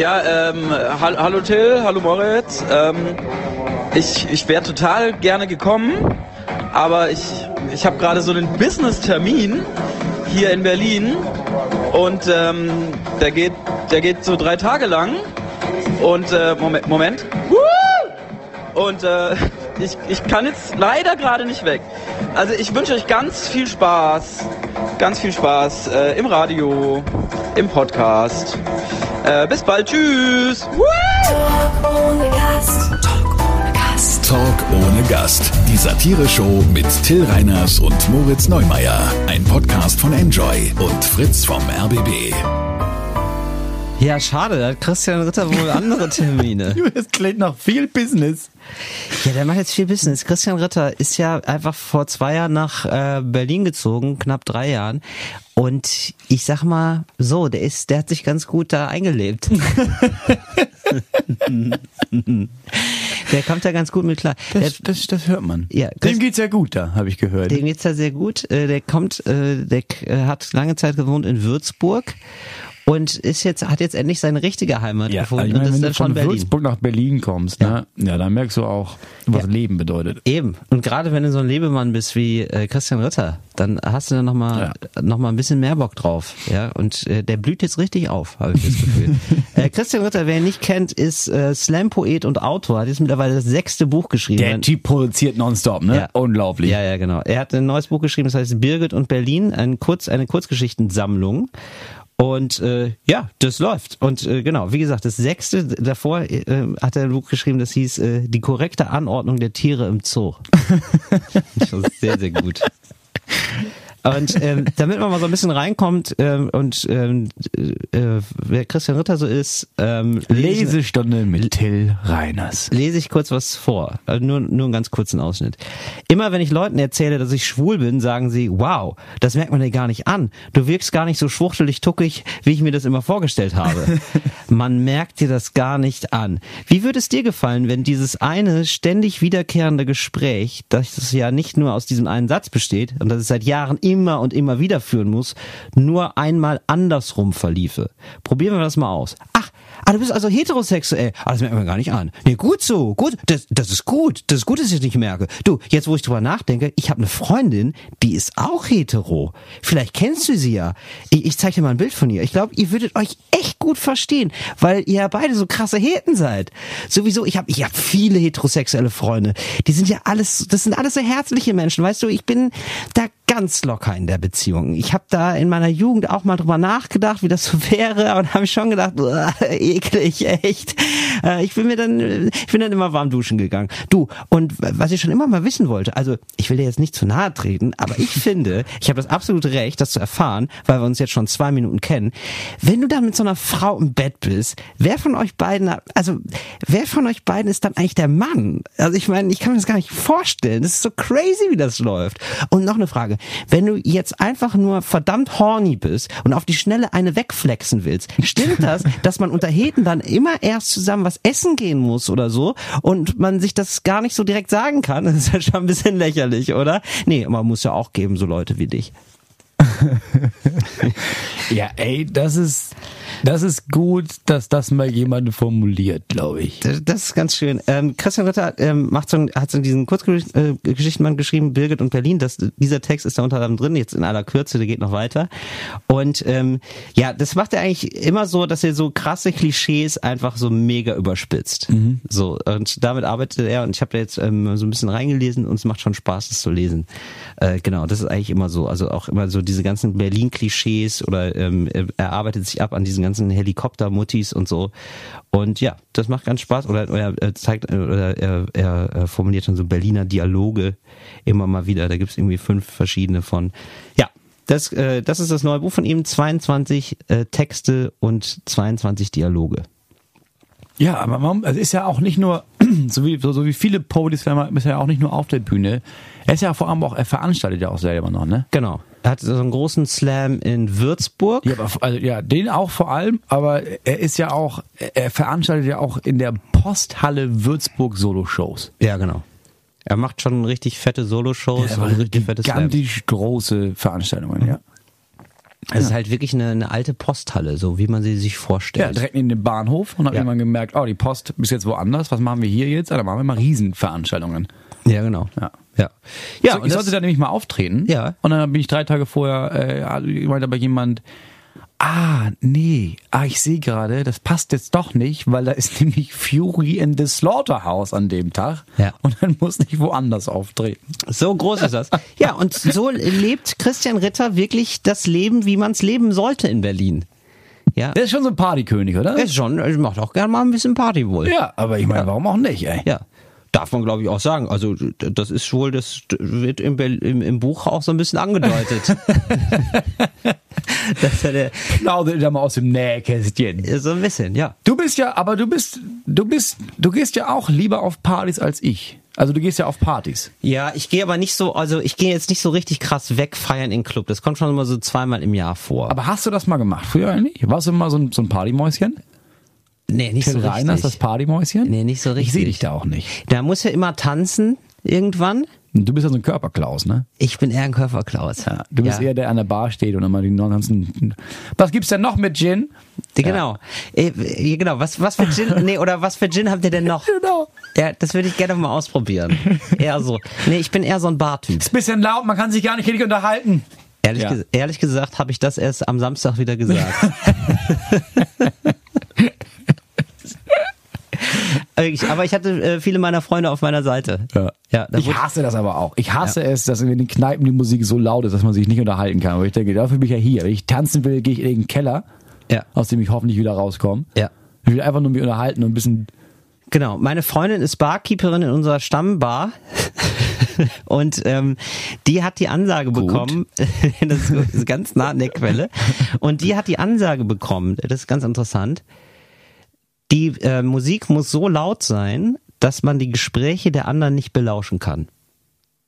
Ja, ähm, ha hallo Till, hallo Moritz. Ähm, ich ich wäre total gerne gekommen, aber ich, ich habe gerade so einen Business-Termin hier in Berlin und ähm, der, geht, der geht so drei Tage lang. Und äh, Moment, Moment. Und äh, ich, ich kann jetzt leider gerade nicht weg. Also ich wünsche euch ganz viel Spaß, ganz viel Spaß äh, im Radio, im Podcast. Äh, bis bald, tschüss. Talk ohne Gast. Talk ohne Gast. Talk ohne Gast. Die Satire-Show mit Till Reiners und Moritz Neumeier. Ein Podcast von Enjoy und Fritz vom RBB. Ja, schade, da hat Christian Ritter wohl andere Termine. Das klingt nach viel Business. Ja, der macht jetzt viel Business. Christian Ritter ist ja einfach vor zwei Jahren nach äh, Berlin gezogen, knapp drei Jahren. Und ich sag mal so, der ist, der hat sich ganz gut da eingelebt. der kommt da ganz gut mit klar. Das, der, das, das hört man. Ja, Dem geht's ja gut da, habe ich gehört. dem geht's da sehr gut. Äh, Der kommt, äh, der hat lange Zeit gewohnt in Würzburg und ist jetzt, hat jetzt endlich seine richtige Heimat ja, gefunden. ich und meine, ist wenn du von Berlin. Würzburg nach Berlin kommst, ne? ja, dann merkst du auch, was Ja. Leben bedeutet. Eben. Und gerade wenn du so ein Lebemann bist wie äh, Christian Ritter, dann hast du da nochmal noch mal ein bisschen mehr Bock drauf. Ja, und äh, der blüht jetzt richtig auf, habe ich das Gefühl. äh, Christian Ritter, wer ihn nicht kennt, ist äh, Slam-Poet und Autor. Hat jetzt mittlerweile das sechste Buch geschrieben. Der Typ produziert nonstop, ne? Ja. Unglaublich. Ja, ja, genau. Er hat ein neues Buch geschrieben, das heißt Birgit und Berlin, ein Kurz, eine Kurzgeschichtensammlung. Und äh, ja, das läuft. Und äh, genau, wie gesagt, das sechste davor äh, hat er ein Buch geschrieben, das hieß äh, Die korrekte Anordnung der Tiere im Zoo. das ist sehr, sehr gut. Und ähm, damit man mal so ein bisschen reinkommt ähm, und ähm, äh, wer Christian Ritter so ist, ähm, Lesestunde mit Till Reiners. lese ich kurz was vor. Also nur, nur einen ganz kurzen Ausschnitt. Immer wenn ich Leuten erzähle, dass ich schwul bin, sagen sie, wow, das merkt man dir gar nicht an. Du wirkst gar nicht so schwuchtelig tuckig, wie ich mir das immer vorgestellt habe. man merkt dir das gar nicht an. Wie würde es dir gefallen, wenn dieses eine ständig wiederkehrende Gespräch, das es ja nicht nur aus diesem einen Satz besteht und das es seit Jahren immer und immer wieder führen muss, nur einmal andersrum verliefe? Probieren wir das mal aus. Ach, Ah, du bist also heterosexuell. Ah, das merkt man gar nicht an. Nee, gut so. Gut. Das, das ist gut. Das ist gut, dass ich es nicht merke. Du, jetzt wo ich drüber nachdenke, ich habe eine Freundin, die ist auch hetero. Vielleicht kennst du sie ja. Ich, ich zeig dir mal ein Bild von ihr. Ich glaube, ihr würdet euch echt gut verstehen, weil ihr ja beide so krasse Heten seid. Sowieso, ich habe ich hab viele heterosexuelle Freunde. Die sind ja alles, das sind alles so herzliche Menschen. Weißt du, ich bin da ganz locker in der Beziehung. Ich habe da in meiner Jugend auch mal drüber nachgedacht, wie das so wäre, und habe schon gedacht, uah, eklig, echt. Äh, Ich bin mir dann, ich bin dann immer warm duschen gegangen. Du, und was ich schon immer mal wissen wollte, also ich will dir jetzt nicht zu nahe treten, aber ich finde, ich habe das absolute Recht, das zu erfahren, weil wir uns jetzt schon zwei Minuten kennen. Wenn du dann mit so einer Frau im Bett bist, wer von euch beiden, also wer von euch beiden ist dann eigentlich der Mann? Also ich meine, ich kann mir das gar nicht vorstellen. Das ist so crazy, wie das läuft. Und noch eine Frage. Wenn du jetzt einfach nur verdammt horny bist und auf die Schnelle eine wegflexen willst, stimmt das, dass man unter Heten dann immer erst zusammen was essen gehen muss oder so und man sich das gar nicht so direkt sagen kann? Das ist ja schon ein bisschen lächerlich, oder? Nee, man muss ja auch geben, so Leute wie dich. Ja, ey, das ist, das ist gut, dass das mal jemand formuliert, glaube ich. Das das ist ganz schön. Ähm, Christian Ritter ähm, macht so, hat so diesen Kurzgeschichtenband geschrieben, Birgit und Berlin. Das, dieser Text ist da unter anderem drin, jetzt in aller Kürze, der geht noch weiter. Und ähm, ja, das macht er eigentlich immer so, dass er so krasse Klischees einfach so mega überspitzt. So und damit arbeitet er. Und ich habe da jetzt ähm, so ein bisschen reingelesen und es macht schon Spaß, das zu lesen. Äh, genau, das ist eigentlich immer so. Also auch immer so diese ganzen Berlin-Klischees oder ähm, er arbeitet sich ab an diesen ganzen Helikopter-Muttis und so. Und ja, das macht ganz Spaß. Oder, er zeigt, oder er, er, er formuliert dann so Berliner Dialoge immer mal wieder. Da gibt's irgendwie fünf verschiedene von. Ja, das, äh, das ist das neue Buch von ihm. 22 äh, Texte und 22 Dialoge. Ja, aber es ist ja auch nicht nur, so wie, so, so wie viele Poets, ist ja auch nicht nur auf der Bühne. Er ist ja vor allem auch, er veranstaltet ja auch selber noch, ne? Genau. Er hat so einen großen Slam in Würzburg. Ja, aber, also, ja, den auch vor allem, aber er ist ja auch, er veranstaltet ja auch in der Posthalle Würzburg Solo-Shows. Ja, genau. Er macht schon richtig fette Solo-Shows Ja, und richtig fette Slams. gigantisch große Veranstaltungen, ja. Es ist halt wirklich eine, eine alte Posthalle, so wie man sie sich Ja, vorstellt. direkt neben dem Bahnhof und habe Ja. irgendwann gemerkt, oh, die Post ist jetzt woanders. Was machen wir hier jetzt? Ah, da machen wir mal Riesenveranstaltungen. Ja, genau. Ja. Ja, ja so, ich sollte da nämlich mal auftreten. Ja. Und dann bin ich drei Tage vorher, äh, meinte aber jemand, ah, nee, ah, ich sehe gerade, das passt jetzt doch nicht, weil da ist nämlich Fury in the Slaughterhouse an dem Tag. Ja. Und dann muss ich woanders auftreten. So groß ist das. Ja, und so lebt Christian Ritter wirklich das Leben, wie man es leben sollte in Berlin. Ja, Der ist schon so ein Partykönig, oder? er ist schon, er macht auch gerne mal ein bisschen Party wohl. ja, aber ich meine, warum auch nicht, ey? Ja. Darf man, glaube ich, auch sagen. Also, das ist wohl, das wird im, im, im Buch auch so ein bisschen angedeutet. Dass er der, Plaudere da mal aus dem Nähkästchen. so ein bisschen, ja. Du bist ja, aber du bist, du bist, du gehst ja auch lieber auf Partys als ich. Also du gehst ja auf Partys. Ja, ich gehe aber nicht so, also ich gehe jetzt nicht so richtig krass wegfeiern in den Club. Das kommt schon immer so zweimal im Jahr vor. Aber hast du das mal gemacht früher eigentlich? Warst du mal so ein, so ein Partymäuschen? Nee, nicht Till so Reiners, richtig. das Partymäuschen? Nee, nicht so Ich sehe richtig. dich da auch nicht. Da muss ja immer tanzen, irgendwann. Du bist ja so ein Körperklaus, ne? Ich bin eher ein Körperklaus. Ja, du bist Ja. eher der der an der Bar steht und immer die ganzen. Was gibt's denn noch mit Gin? Genau. Äh, äh, genau. Was, was für Gin, nee, oder was für Gin habt ihr denn noch? Genau. Ja, das würde ich gerne mal ausprobieren. Eher so. Nee, ich bin eher so ein Bartyp. Ist ein bisschen laut, man kann sich gar nicht richtig unterhalten. Ehrlich, Ja. ges ehrlich gesagt habe ich das erst am Samstag wieder gesagt. Wirklich, aber ich hatte äh, viele meiner Freunde auf meiner Seite. Ja. Ja, ich hasse das aber auch. Ich hasse es, dass in den Kneipen die Musik so laut ist, dass man sich nicht unterhalten kann. Aber ich denke, dafür bin ich ja hier. Wenn ich tanzen will, gehe ich in den Keller, Ja. aus dem ich hoffentlich wieder rauskomme. Ja. Ich will einfach nur mich unterhalten und ein bisschen. Genau, meine Freundin ist Barkeeperin in unserer Stammbar und ähm, die hat die Ansage bekommen, das ist gut, das ist ganz nah an der Quelle, und die hat die Ansage bekommen, das ist ganz interessant, die äh, Musik muss so laut sein, dass man die Gespräche der anderen nicht belauschen kann.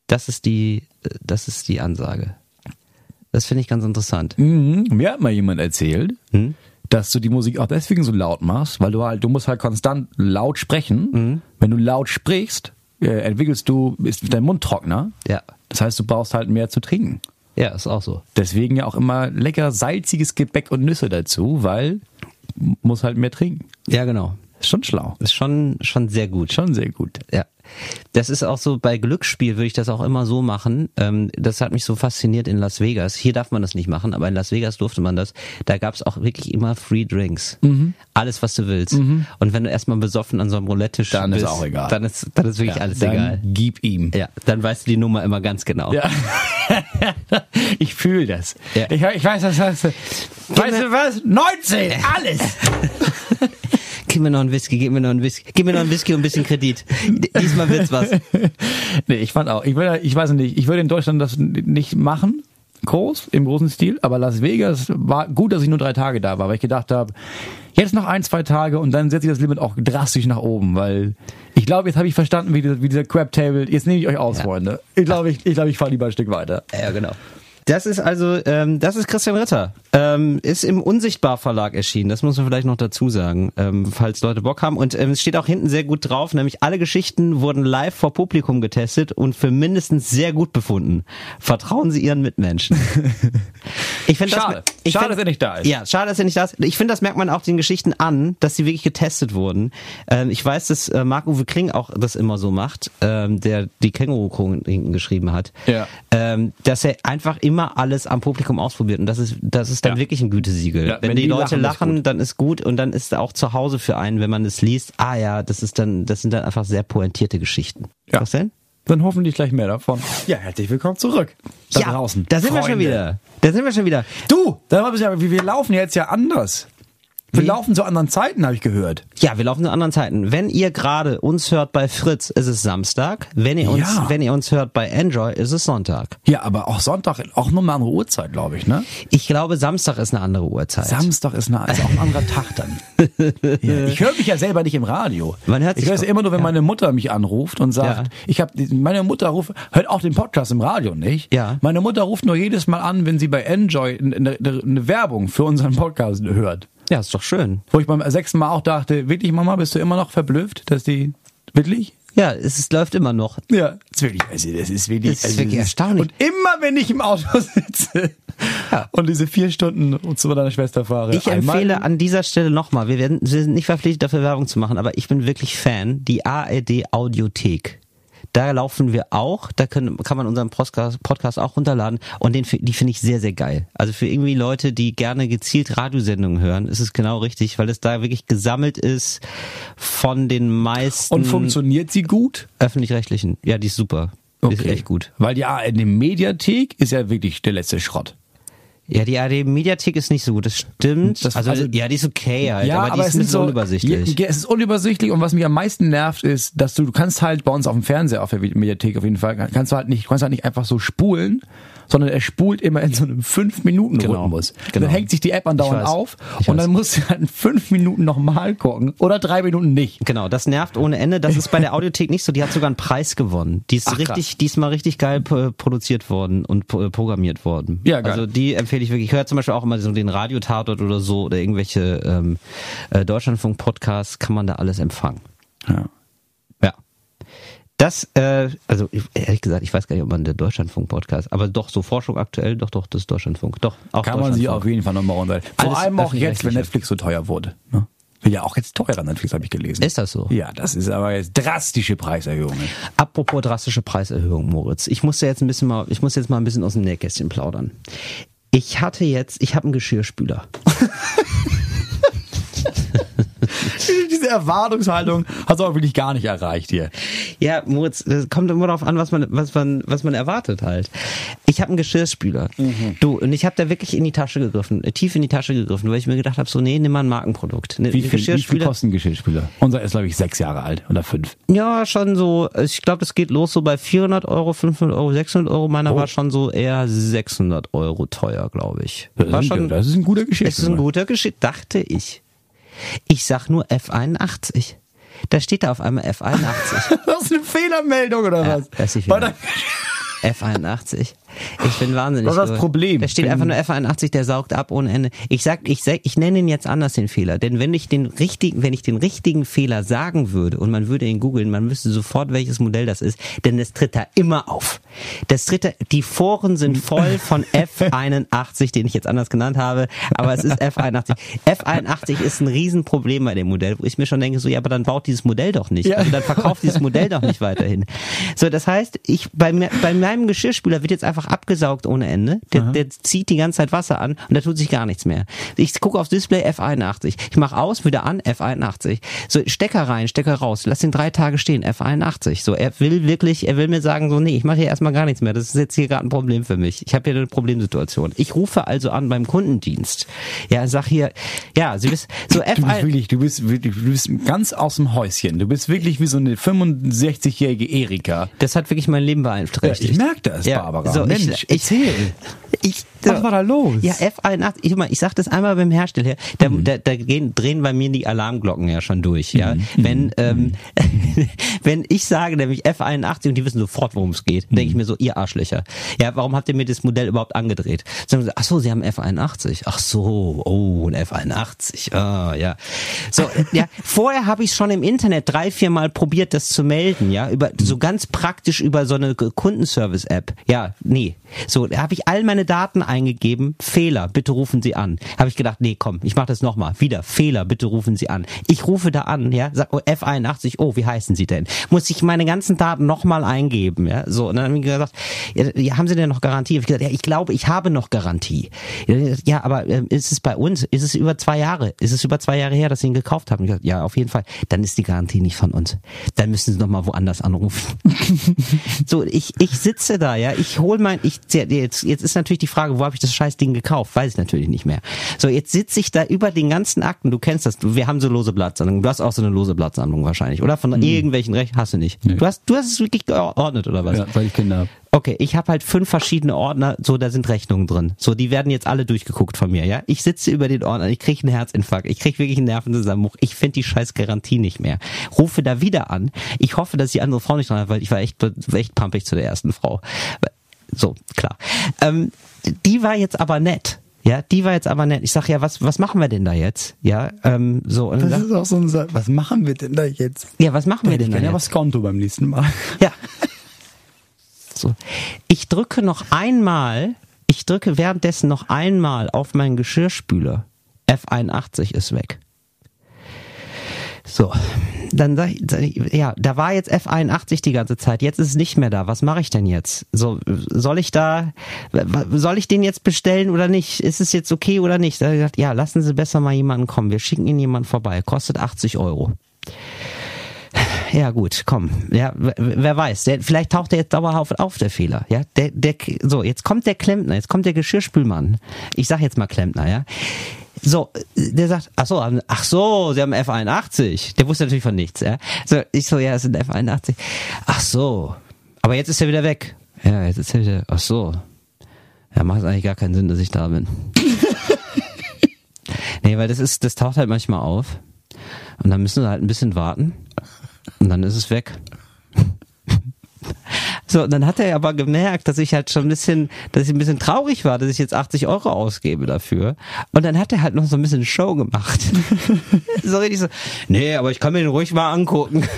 Das ist die, äh, das ist die Ansage. Das finde ich ganz interessant. Mhm. Mir hat mal jemand erzählt, Hm? dass du die Musik auch deswegen so laut machst, weil du halt, du musst halt konstant laut sprechen. Mhm. Wenn du laut sprichst, äh, entwickelst du, ist dein Mund trockener. Ja. Das heißt, du brauchst halt mehr zu trinken. Ja, ist auch so. Deswegen ja auch immer lecker salziges Gebäck und Nüsse dazu, weil muss halt mehr trinken. Ja, genau. Ist schon schlau. Ist schon, schon sehr gut. Schon sehr gut. Ja. Das ist auch so, bei Glücksspiel würde ich das auch immer so machen. Ähm, das hat mich so fasziniert in Las Vegas. Hier darf man das nicht machen, aber in Las Vegas durfte man das. Da gab es auch wirklich immer Free Drinks. Mhm. Alles, was du willst. Und wenn du erstmal besoffen an so einem Roulette-Tisch Dann ist bist, auch egal. Dann ist, dann ist wirklich alles dann egal. gib ihm. Ja, dann weißt du die Nummer immer ganz genau. Ja. ich fühle das. Ja. Ich, ich weiß, das heißt, weißt du was? 19, alles. Gib mir noch einen Whisky, gib mir noch einen Whisky, gib mir noch einen Whisky und ein bisschen Kredit. Diesmal wird's was. nee, ich fand auch, ich, will, ich weiß nicht, ich würde in Deutschland das nicht machen, groß, im großen Stil, aber Las Vegas war gut, dass ich nur drei Tage da war, weil ich gedacht habe, jetzt noch ein, zwei Tage und dann setze ich das Limit auch drastisch nach oben, weil ich glaube, jetzt habe ich verstanden, wie, dieser- wie dieser Crab Table, jetzt nehme ich euch aus, Freunde. Ich glaube, ich, ich, glaube, ich fahre lieber ein Stück weiter. Ja, genau. Das ist also, ähm, das ist Christian Ritter. Ähm, ist im Unsichtbar Verlag erschienen. Das muss man vielleicht noch dazu sagen, ähm, falls Leute Bock haben. Und ähm, es steht auch hinten sehr gut drauf, nämlich alle Geschichten wurden live vor Publikum getestet und für mindestens sehr gut befunden. Vertrauen Sie Ihren Mitmenschen. Ich finde das, Schade. ich Schade, find- dass er nicht da ist. Ja, schade, dass er nicht da ist. Ich finde, das merkt man auch den Geschichten an, dass sie wirklich getestet wurden. Ähm, ich weiß, dass äh, Marc-Uwe Kling auch das immer so macht, ähm, der die Känguru-Chroniken geschrieben hat. Ja. Ähm, dass er einfach immer alles am Publikum ausprobiert. Und das ist, das ist dann Ja. wirklich ein Gütesiegel. Ja, wenn, wenn die, die Leute lachen, ist lachen, gut. dann ist gut und dann ist auch zu Hause für einen, wenn man es liest, ah ja, das ist dann, das sind dann einfach sehr pointierte Geschichten. Was denn? Dann hoffentlich gleich mehr davon. Ja, herzlich willkommen zurück. Da ja, draußen. da sind wir schon Freunde. wieder. Da sind wir schon wieder. Du, da ja, wir wir laufen jetzt ja anders. Wir laufen zu anderen Zeiten, habe ich gehört. Ja, wir laufen zu anderen Zeiten. Wenn ihr gerade uns hört bei Fritz, ist es Samstag. Wenn ihr uns, Ja. wenn ihr uns hört bei Enjoy, ist es Sonntag. Ja, aber auch Sonntag, auch nur eine andere Uhrzeit, glaube ich, ne? Ich glaube, Samstag ist eine andere Uhrzeit. Samstag ist, eine, ist auch ein anderer Tag dann. ja, ich höre mich ja selber nicht im Radio. Man hört ich sich höre es immer nur, wenn ja. meine Mutter mich anruft und sagt, ich habe meine Mutter ruft, hört auch den Podcast im Radio nicht. Ja. Meine Mutter ruft nur jedes Mal an, wenn sie bei Enjoy eine, eine, eine Werbung für unseren Podcast hört. Ja, ist doch schön. Wo ich beim sechsten Mal auch dachte, wirklich Mama, bist du immer noch verblüfft, dass die wirklich? Ja, es ist, läuft immer noch. Ja, das ist wirklich, also das ist wirklich, Das ist also wirklich erstaunlich. Und immer wenn ich im Auto sitze und diese vier Stunden zu meiner Schwester fahre. Ich empfehle an dieser Stelle nochmal, wir, werden, wir sind nicht verpflichtet dafür Werbung zu machen, aber ich bin wirklich Fan, die ARD Audiothek. Da laufen wir auch, da können, kann man unseren Podcast, Podcast auch runterladen und den, die finde ich sehr, sehr geil. Also für irgendwie Leute, die gerne gezielt Radiosendungen hören, ist es genau richtig, weil es da wirklich gesammelt ist von den meisten Und funktioniert sie gut? öffentlich-rechtlichen. Ja, die ist super. Die ist echt gut. Weil die ARD Mediathek ist ja wirklich der letzte Schrott. Ja, die ARD Mediathek ist nicht so gut, das stimmt. Das- also, also- ja, die ist okay halt, aber, die ist ein bisschen unübersichtlich. Ja, es ist unübersichtlich und was mich am meisten nervt ist, dass du, du kannst halt bei uns auf dem Fernseher, auf der Mediathek auf jeden Fall, kannst du halt nicht, kannst halt nicht einfach so spulen, sondern er spult immer in so einem 5-Minuten-Rhythmus. Genau. Dann hängt sich die App andauernd auf Ich und weiß. dann musst du halt in 5 Minuten nochmal gucken oder 3 Minuten nicht. Genau, das nervt ohne Ende. Das ist bei der Audiothek nicht so. Die hat sogar einen Preis gewonnen. Die ist Ach, krass. richtig, diesmal richtig geil produziert worden und programmiert worden. Ja, geil. Also die empfehle ich wirklich. Ich höre zum Beispiel auch immer so den Radiotatort oder so oder irgendwelche ähm, äh, Deutschlandfunk-Podcasts. Kann man da alles empfangen. Ja. Das, äh, also ich- ehrlich gesagt, ich weiß gar nicht, ob man der Deutschlandfunk-Podcast, aber doch so Forschung aktuell, doch, doch, das Deutschlandfunk. Doch, auch Kann man sich Deutschlandfunk. auf jeden Fall nochmal runter. Vor Alles allem auch jetzt, wenn. Netflix so teuer wurde. Ne? Ja auch jetzt teurer Netflix, habe ich gelesen. Ist das so? Ja, das ist aber jetzt drastische Preiserhöhungen. Apropos drastische Preiserhöhung, Moritz. Ich muss ja jetzt ein bisschen mal, ich muss jetzt mal ein bisschen aus dem Nähkästchen plaudern. Ich hatte jetzt, ich habe einen Geschirrspüler. Diese Erwartungshaltung hast du auch wirklich gar nicht erreicht hier. Ja, Moritz, das kommt immer darauf an, was man, was man, was man erwartet halt. Ich habe einen Geschirrspüler. Du, und ich habe da wirklich in die Tasche gegriffen, äh, tief in die Tasche gegriffen, weil ich mir gedacht habe, so, nee, nimm mal ein Markenprodukt. Ne, Wie viel, wie viel Geschirrspüler. kostet ein Geschirrspüler? Unser ist, glaube ich, sechs Jahre alt oder fünf. Ja, schon so, ich glaube, das geht los so bei 400 Euro, 500 Euro, 600 Euro. Meiner Oh. war schon so eher 600 Euro teuer, glaube ich. Das War ist, schon, ein, das ist ein guter Es ist ein Geschirrspüler. guter Geschichte, dachte ich. Ich sag nur F81. Da steht da auf einmal F81. Das ist eine Fehlermeldung oder Ja, was? das ist die Bei der- F81. Ich bin wahnsinnig. Was ist das Problem? Da steht einfach nur F81, der saugt ab ohne Ende. Ich sag, ich sag, ich nenne ihn jetzt anders den Fehler, denn wenn ich den richtigen, wenn ich den richtigen Fehler sagen würde und man würde ihn googeln, man wüsste sofort, welches Modell das ist, denn es tritt da immer auf. Das tritt da, die Foren sind voll von F81, den ich jetzt anders genannt habe, aber es ist F81. F81 ist ein Riesenproblem bei dem Modell, wo ich mir schon denke, so, ja, aber dann baut dieses Modell doch nicht. Ja. Also dann verkauft dieses Modell doch nicht weiterhin. So, das heißt, ich, bei, bei meinem Geschirrspüler wird jetzt einfach abgesaugt ohne Ende. Der, der zieht die ganze Zeit Wasser an und da tut sich gar nichts mehr. Ich gucke aufs Display F81. Ich mache aus, wieder an, F81. So, Stecker rein, Stecker raus. Lass den drei Tage stehen, F81. So, er will wirklich, er will mir sagen, so, nee, ich mache hier erstmal gar nichts mehr. Das ist jetzt hier gerade ein Problem für mich. Ich habe hier eine Problemsituation. Ich rufe also an beim Kundendienst. Ja, sag hier, ja, Sie wissen, so Du bist F1. wirklich, du bist wirklich, du bist ganz aus dem Häuschen. Du bist wirklich wie so eine 65-jährige Erika. Das hat wirklich mein Leben beeinträchtigt. Ja, ich merk das, Barbara. So, Mensch, ich, erzähl. Ich, Was war da los? Ja, F81, ich, ich sag das einmal beim Hersteller, da, Mhm. da, da gehen, drehen bei mir die Alarmglocken ja schon durch. Ja, Mhm. wenn ähm, wenn ich sage nämlich F81 und die wissen sofort, worum es geht, denke ich mir so, ihr Arschlöcher. Ja, warum habt ihr mir das Modell überhaupt angedreht? Sagen sie, ach so, sie haben F81. Ach so, oh, ein F81. Ah, ja. So, ja, vorher habe ich schon im Internet drei, vier Mal probiert, das zu melden, ja, über so ganz praktisch über so eine Kundenservice-App. Ja, nee. So, da habe ich all meine Daten eingegeben. Fehler, bitte rufen Sie an. Habe ich gedacht, nee, komm, ich mache das nochmal. Wieder, Fehler, bitte rufen Sie an. Ich rufe da an, ja, sag, oh, F81, oh, wie heißen Sie denn? Muss ich meine ganzen Daten nochmal eingeben, ja, so. Und dann haben die gesagt, ja, haben Sie denn noch Garantie? Hab ich gesagt, ja, ich glaube, ich habe noch Garantie. Ja, aber ähm, ist es bei uns? Ist es über zwei Jahre? Ist es über zwei Jahre her, dass Sie ihn gekauft haben? Ich gesagt, ja, auf jeden Fall. Dann ist die Garantie nicht von uns. Dann müssen Sie noch mal woanders anrufen. so, ich, ich sitze da, ja, ich hol mein, ich, jetzt, jetzt ist natürlich die Frage, wo habe ich das scheiß Ding gekauft? Weiß ich natürlich nicht mehr. So, jetzt sitze ich da über den ganzen Akten, du kennst das, wir haben so lose Blattsammlungen, du hast auch so eine lose Blattsammlung wahrscheinlich, oder? Von irgendwelchen Rechten hast du nicht. Du hast, du hast es wirklich geordnet, oder was? Ja, weil ich Kinder habe. Okay, ich habe halt fünf verschiedene Ordner, so da sind Rechnungen drin. So, die werden jetzt alle durchgeguckt von mir, ja? Ich sitze über den Ordner, ich kriege einen Herzinfarkt, ich kriege wirklich einen Nervenzusammenbruch, ich finde die scheiß Garantie nicht mehr. Rufe da wieder an. Ich hoffe, dass die andere Frau nicht dran hat, weil ich war echt, echt pumpig zu der ersten Frau. So, klar. Ähm, die war jetzt aber nett. Ja, die war jetzt aber nett. Ich sag ja, was, was machen wir denn da jetzt? Ja, ähm, so. Und Das sagt, ist auch so ein Satz. Was machen wir denn da jetzt? ja, was machen wir denn da kenne ja jetzt? was Konto beim nächsten Mal. Ja. So. Ich drücke noch einmal, ich drücke währenddessen noch einmal auf meinen Geschirrspüler. F81 ist weg. So, dann sag ich, ja, da war jetzt F81 die ganze Zeit, jetzt ist es nicht mehr da. Was mache ich denn jetzt? So, soll ich da, soll ich den jetzt bestellen oder nicht? Ist es jetzt okay oder nicht? Da gesagt, ja, lassen Sie besser mal jemanden kommen. Wir schicken Ihnen jemanden vorbei. Kostet 80 Euro. Ja gut, komm. Ja, wer, wer weiß, der, vielleicht taucht er jetzt dauerhaft auf, der Fehler. Ja, der, der, so jetzt kommt der Klempner, jetzt kommt der Geschirrspülmann. Ich sag jetzt mal Klempner, ja. So, der sagt, ach so, ach so, Sie haben F81. Der wusste natürlich von nichts, ja. So, ich so, ja, es sind F81. Ach so, aber jetzt ist er wieder weg. Ja, jetzt ist er wieder, ach so. Ja, macht eigentlich gar keinen Sinn, dass ich da bin. nee, weil das ist, das taucht halt manchmal auf. Und dann müssen wir halt ein bisschen warten. Und dann ist es weg. So, und dann hat er aber gemerkt, dass ich halt schon ein bisschen, dass ich ein bisschen traurig war, dass ich jetzt 80 Euro ausgebe dafür. Und dann hat er halt noch so ein bisschen Show gemacht. so richtig so, nee, aber ich kann mir den ruhig mal angucken.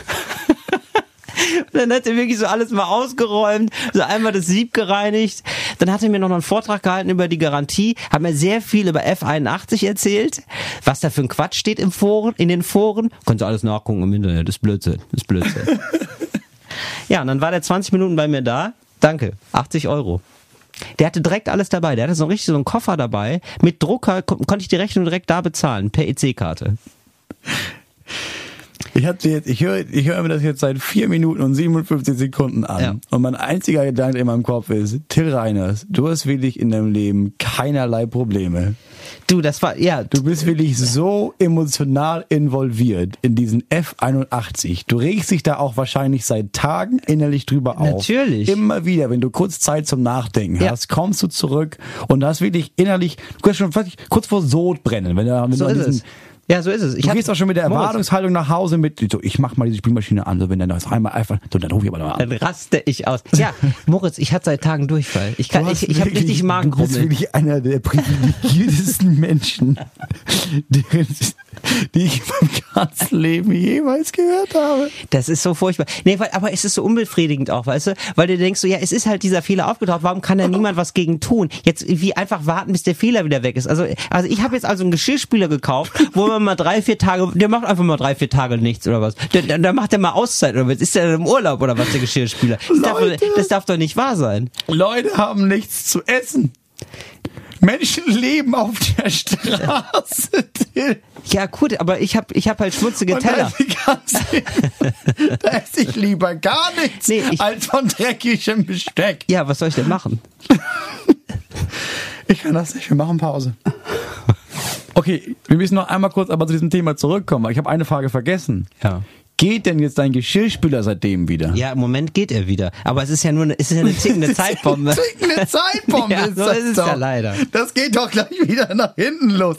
Und dann hat er wirklich so alles mal ausgeräumt, so einmal das Sieb gereinigt. Dann hat er mir noch einen Vortrag gehalten über die Garantie, hat mir sehr viel über F81 erzählt, was da für ein Quatsch steht im Foren, in den Foren. Könnt ihr alles nachgucken im Internet, das ist Blödsinn, das ist Blödsinn. ja, und dann war der 20 Minuten bei mir da. Danke, 80 Euro. Der hatte direkt alles dabei. Der hatte so richtig so einen Koffer dabei. Mit Drucker kon konnte ich die Rechnung direkt da bezahlen, per EC-Karte. Ich jetzt, ich höre, ich höre mir das jetzt seit vier Minuten und 57 Sekunden an. Ja. Und mein einziger Gedanke in meinem Kopf ist, Till Reiners, du hast wirklich in deinem Leben keinerlei Probleme. Du, das war, ja, Du bist wirklich so emotional involviert in diesen F81. Du regst dich da auch wahrscheinlich seit Tagen innerlich drüber auf. Natürlich. Immer wieder, wenn du kurz Zeit zum Nachdenken Ja. hast, kommst du zurück und hast wirklich innerlich, du kannst schon fast kurz vor Sodbrennen, wenn du, wenn so du diesen, es. Ja, so ist es. Ich Du gehst auch schon mit der Erwartungshaltung nach Hause mit, so, ich mach mal diese Spielmaschine an, so wenn dann das einmal einfach, so dann ruf ich aber mal an. Dann raste ich aus. Ja, Moritz, ich hatte seit Tagen Durchfall. Ich kann, Du ich, ich habe richtig Du bist wirklich einer der privilegiertesten Menschen, die, die ich in meinem ganzen Leben jemals gehört habe. Das ist so furchtbar. Nee, weil, aber es ist so unbefriedigend auch, weißt du? Weil du denkst so, ja, es ist halt dieser Fehler aufgetaucht, warum kann da niemand was gegen tun? Jetzt wie einfach warten, bis der Fehler wieder weg ist. Also, also ich habe jetzt also einen Geschirrspüler gekauft, wo man mal drei, vier Tage, der macht einfach mal drei, vier Tage nichts oder was. Der, der macht der mal Auszeit oder was? Ist der im Urlaub oder was, der Geschirrspüler? Das darf, Leute. das darf doch nicht wahr sein. Leute haben nichts zu essen. Menschen leben auf der Straße. Ja, gut, aber ich habe ich hab halt schmutzige da Teller. ist die ganze, da esse ich lieber gar nichts Nee, ich- als von dreckigem Besteck. Ja, was soll ich denn machen? Ich kann das nicht, wir machen Pause. Okay, wir müssen noch einmal kurz aber zu diesem Thema zurückkommen. Ich habe eine Frage vergessen. Ja. Geht denn jetzt dein Geschirrspüler seitdem wieder? Ja, im Moment geht er wieder. Aber es ist ja nur eine, es ist ja eine tickende Zeitbombe. Eine Zeitbombe Ja, ist so das ist es doch. ja leider. Das geht doch gleich wieder nach hinten los.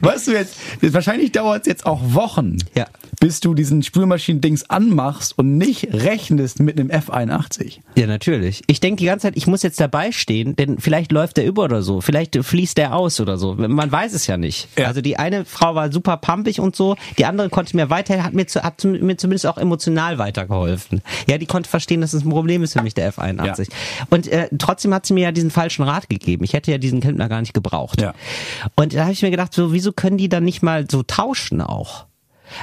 Weißt du jetzt, wahrscheinlich dauert es jetzt auch Wochen, Ja. Bis du diesen Spülmaschinen-Dings anmachst und nicht rechnest mit einem F81. Ja, natürlich. Ich denke die ganze Zeit, ich muss jetzt dabei stehen, denn vielleicht läuft der über oder so. Vielleicht fließt der aus oder so. Man weiß es ja nicht. Ja. Also die eine Frau war super pumpig und so. Die andere konnte mir weiter, hat mir, zu, hat mir zumindest auch emotional weitergeholfen. Ja, die konnte verstehen, dass es ein Problem ist für mich, der F81. Und äh, trotzdem hat sie mir ja diesen falschen Rat gegeben. Ich hätte ja diesen Klempner gar nicht gebraucht. Ja. Und da habe ich mir gedacht, so, wieso können die dann nicht mal so tauschen auch?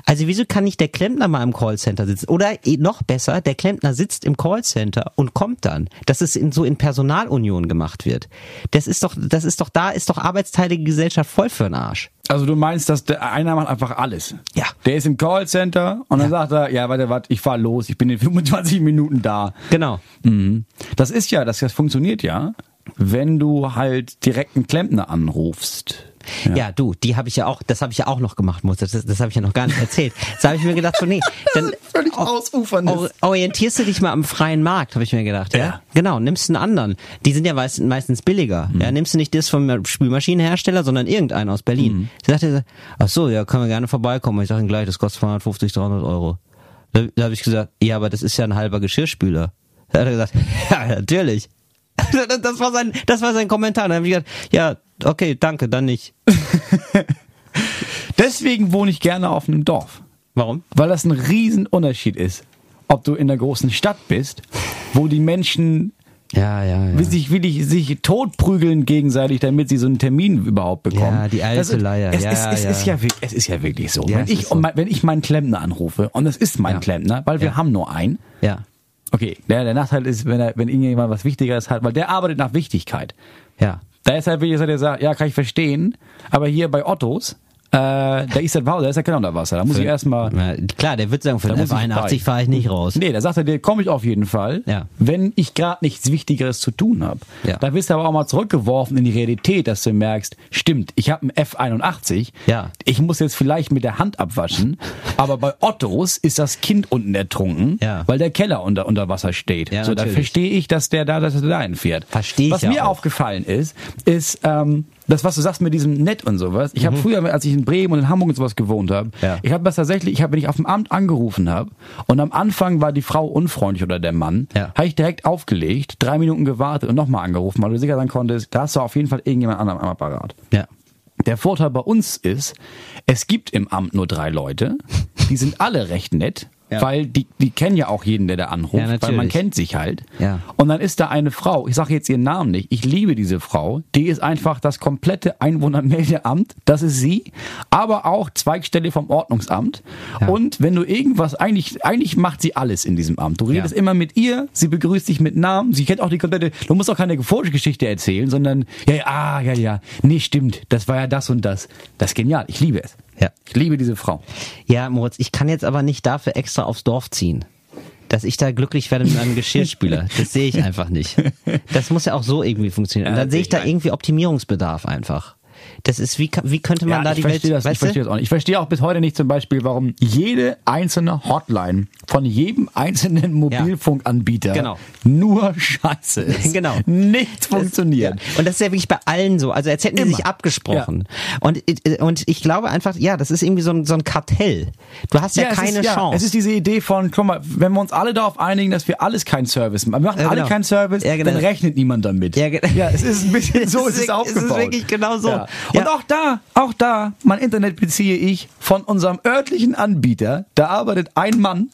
Also wieso kann nicht der Klempner mal im Callcenter sitzen? Oder eh, noch besser, der Klempner sitzt im Callcenter und kommt dann, dass es in, so in Personalunion gemacht wird. Das ist doch, das ist doch, da ist doch arbeitsteilige Gesellschaft voll für den Arsch. Also du meinst, dass der einer macht einfach alles? Ja. Der ist im Callcenter und dann sagt er, ja, warte, warte, ich fahr los, ich bin in 25 Minuten da. Genau. Mhm. Das ist ja, das, das funktioniert ja, wenn du halt direkt einen Klempner anrufst. Ja, du, die habe ich ja auch, das habe ich ja auch noch gemacht, Muss. Das, das habe ich ja noch gar nicht erzählt. Da habe ich mir gedacht, so nee, dann Völlig ausuferndes. or- orientierst du dich mal am freien Markt, habe ich mir gedacht. Ja. Ja. Genau, nimmst einen anderen. Die sind ja meist, meistens billiger. Ja, nimmst du nicht das vom Spülmaschinenhersteller, sondern irgendeinen aus Berlin. Mhm. Sie sagte, ach so, ja, können wir gerne vorbeikommen. Ich sage Ihnen gleich, das kostet 250, 300 Euro. Da, da habe ich gesagt, ja, aber das ist ja ein halber Geschirrspüler. Da hat er gesagt, ja, natürlich. Das war sein, das war sein Kommentar. Dann habe ich gesagt, ja, okay, danke, dann nicht. Deswegen wohne ich gerne auf einem Dorf. Warum? Weil das ein Riesenunterschied ist. Ob du in der großen Stadt bist, wo die Menschen Ja, ja, ja. sich, wie die, sich totprügeln gegenseitig, damit sie so einen Termin überhaupt bekommen. Ja, die alte Leier. Es, Ja, ist, es, ja. Ist ja, wirklich- es ist ja wirklich so. Ja, wenn, ich, so. wenn ich meinen Klempner anrufe, und es ist mein. Klempner, weil wir haben nur einen, Ja, okay, der, der Nachteil ist, wenn, er, wenn irgendjemand was Wichtigeres hat, weil der arbeitet nach Wichtigkeit. ja. Da ist halt wirklich, so, ja, kann ich verstehen, aber hier bei Ottos, äh, da ist das Wasser, da ist ja kein Unterwasser. Da muss ich erstmal. Klar, der wird sagen, für Da den muss ich F81 bei. fahre ich nicht raus. Nee, da sagt er dir, komme ich auf jeden Fall, Ja. wenn ich gerade nichts Wichtigeres zu tun habe. Ja. Da wirst du aber auch mal zurückgeworfen in die Realität, dass du merkst, stimmt, ich habe einen F81, Ja. ich muss jetzt vielleicht mit der Hand abwaschen, aber bei Ottos ist das Kind unten ertrunken, Ja. weil der Keller unter, unter Wasser steht. Ja, so, da natürlich. verstehe ich, dass der da, dass er da hinfährt. Versteh ich Was mir auch. aufgefallen ist, ist, ähm, das, was du sagst mit diesem Nett und sowas. Ich habe früher, als ich in Bremen und in Hamburg und sowas gewohnt habe, Mhm. Ja. ich habe das tatsächlich, ich habe, wenn ich auf dem Amt angerufen habe und am Anfang war die Frau unfreundlich oder der Mann, Ja. habe ich direkt aufgelegt, drei Minuten gewartet und nochmal angerufen, weil du sicher sein konntest, da hast du auf jeden Fall irgendjemand anderen am Apparat. Ja. Der Vorteil bei uns ist, es gibt im Amt nur drei Leute, die sind alle recht nett, Ja. weil die, die kennen ja auch jeden, der da anruft, Ja, weil man kennt sich halt. Ja. Und dann ist da eine Frau, ich sage jetzt ihren Namen nicht, ich liebe diese Frau, die ist einfach das komplette Einwohnermeldeamt, das ist sie, aber auch Zweigstelle vom Ordnungsamt. Ja. Und wenn du irgendwas, eigentlich, eigentlich macht sie alles in diesem Amt. Du redest immer mit ihr, sie begrüßt dich mit Namen, sie kennt auch die komplette, du musst auch keine Vorgeschichte erzählen, sondern, ja, ja, ah, ja, ja, nee, stimmt, das war ja das und das. Das ist genial, ich liebe es. Ja. Ich liebe diese Frau. Ja, Moritz, ich kann jetzt aber nicht dafür extra aufs Dorf ziehen. Dass ich da glücklich werde mit einem Geschirrspüler. Das sehe ich einfach nicht. Das muss ja auch so irgendwie funktionieren. Und dann sehe ich da irgendwie Optimierungsbedarf einfach. Das ist, wie, wie könnte man Ja, da ich die Welt, verstehe das, ich verstehe das auch nicht. Ich verstehe auch bis heute nicht zum Beispiel, warum jede einzelne Hotline von jedem einzelnen Mobilfunkanbieter Genau. nur scheiße ist. Genau. Nichts funktioniert. Ja. Und das ist ja wirklich bei allen so. Also als hätten die Immer. sich abgesprochen. Und, und ich glaube einfach, ja, das ist irgendwie so ein, so ein Kartell. Du hast ja, keine ist, Chance. Ja, es ist diese Idee von, guck mal, wenn wir uns alle darauf einigen, dass wir alles keinen Service machen, wir machen Ja, alle genau. keinen Service, Ja, genau. dann rechnet niemand damit. Ja, ja es ist ein bisschen so, Es es ist ist wirklich- es ist aufgebaut. wirklich genau so. Ja. Und Ja. auch da, auch da, mein Internet beziehe ich von unserem örtlichen Anbieter. Da arbeitet ein Mann,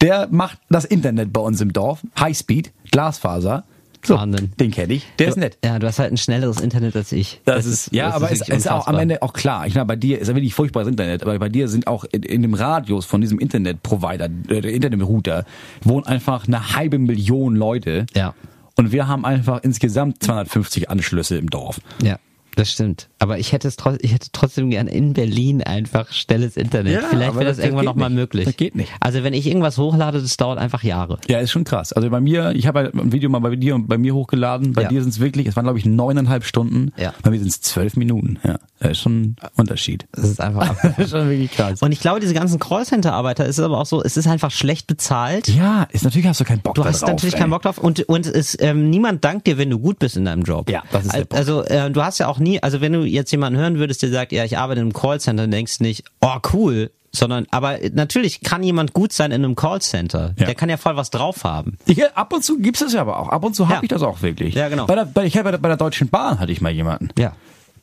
der macht das Internet bei uns im Dorf, Highspeed, Glasfaser. So, Wahnsinn. den kenne ich, der ist nett. Ja, du hast halt ein schnelleres Internet als ich. Das, ist, ja, das aber es ist, ist auch am. Ende auch klar. Ich meine, bei dir ist ja wirklich furchtbares Internet, aber bei dir sind auch in, in dem Radius von diesem Internetprovider, äh, der Internetrouter, wohnen einfach eine halbe Million Leute. Ja. Und wir haben einfach insgesamt 250 Anschlüsse im Dorf. Ja, das stimmt. Aber ich hätte es trotzdem, ich hätte trotzdem gern in Berlin einfach schnelles Internet. Ja, Vielleicht wäre das, das- irgendwann geht noch mal nicht. möglich. Das geht nicht. Also wenn ich irgendwas hochlade, das dauert einfach Jahre. Ja, ist schon krass. Also bei mir, ich habe ein Video mal bei dir und bei mir hochgeladen. Bei Ja. dir sind es wirklich, es waren glaube ich neuneinhalb Stunden. Ja. Bei mir sind es zwölf Minuten. Ja, das ist schon ein Unterschied. Das ist einfach. Das ist schon wirklich krass. Und ich glaube, diese ganzen Callcenter-Arbeiter ist aber auch so, es ist einfach schlecht bezahlt. ja, ist natürlich hast du keinen Bock Du da hast drauf, natürlich ey. keinen Bock drauf und und es ähm, niemand dankt dir, wenn du gut bist in deinem Job. Ja, das ist der Al- Punkt. Also äh, du hast ja auch nie, also wenn du jetzt jemanden hören würdest, der sagt, ja, ich arbeite in einem Callcenter, dann denkst du nicht, oh cool, sondern aber natürlich kann jemand gut sein in einem Callcenter. Ja. Der kann ja voll was drauf haben. Ich, ab und zu gibt's das ja aber auch. Ab und zu Ja. habe ich das auch wirklich. Ja, genau. Bei der, bei, ich hatte bei der, bei der Deutschen Bahn hatte ich mal jemanden. Ja.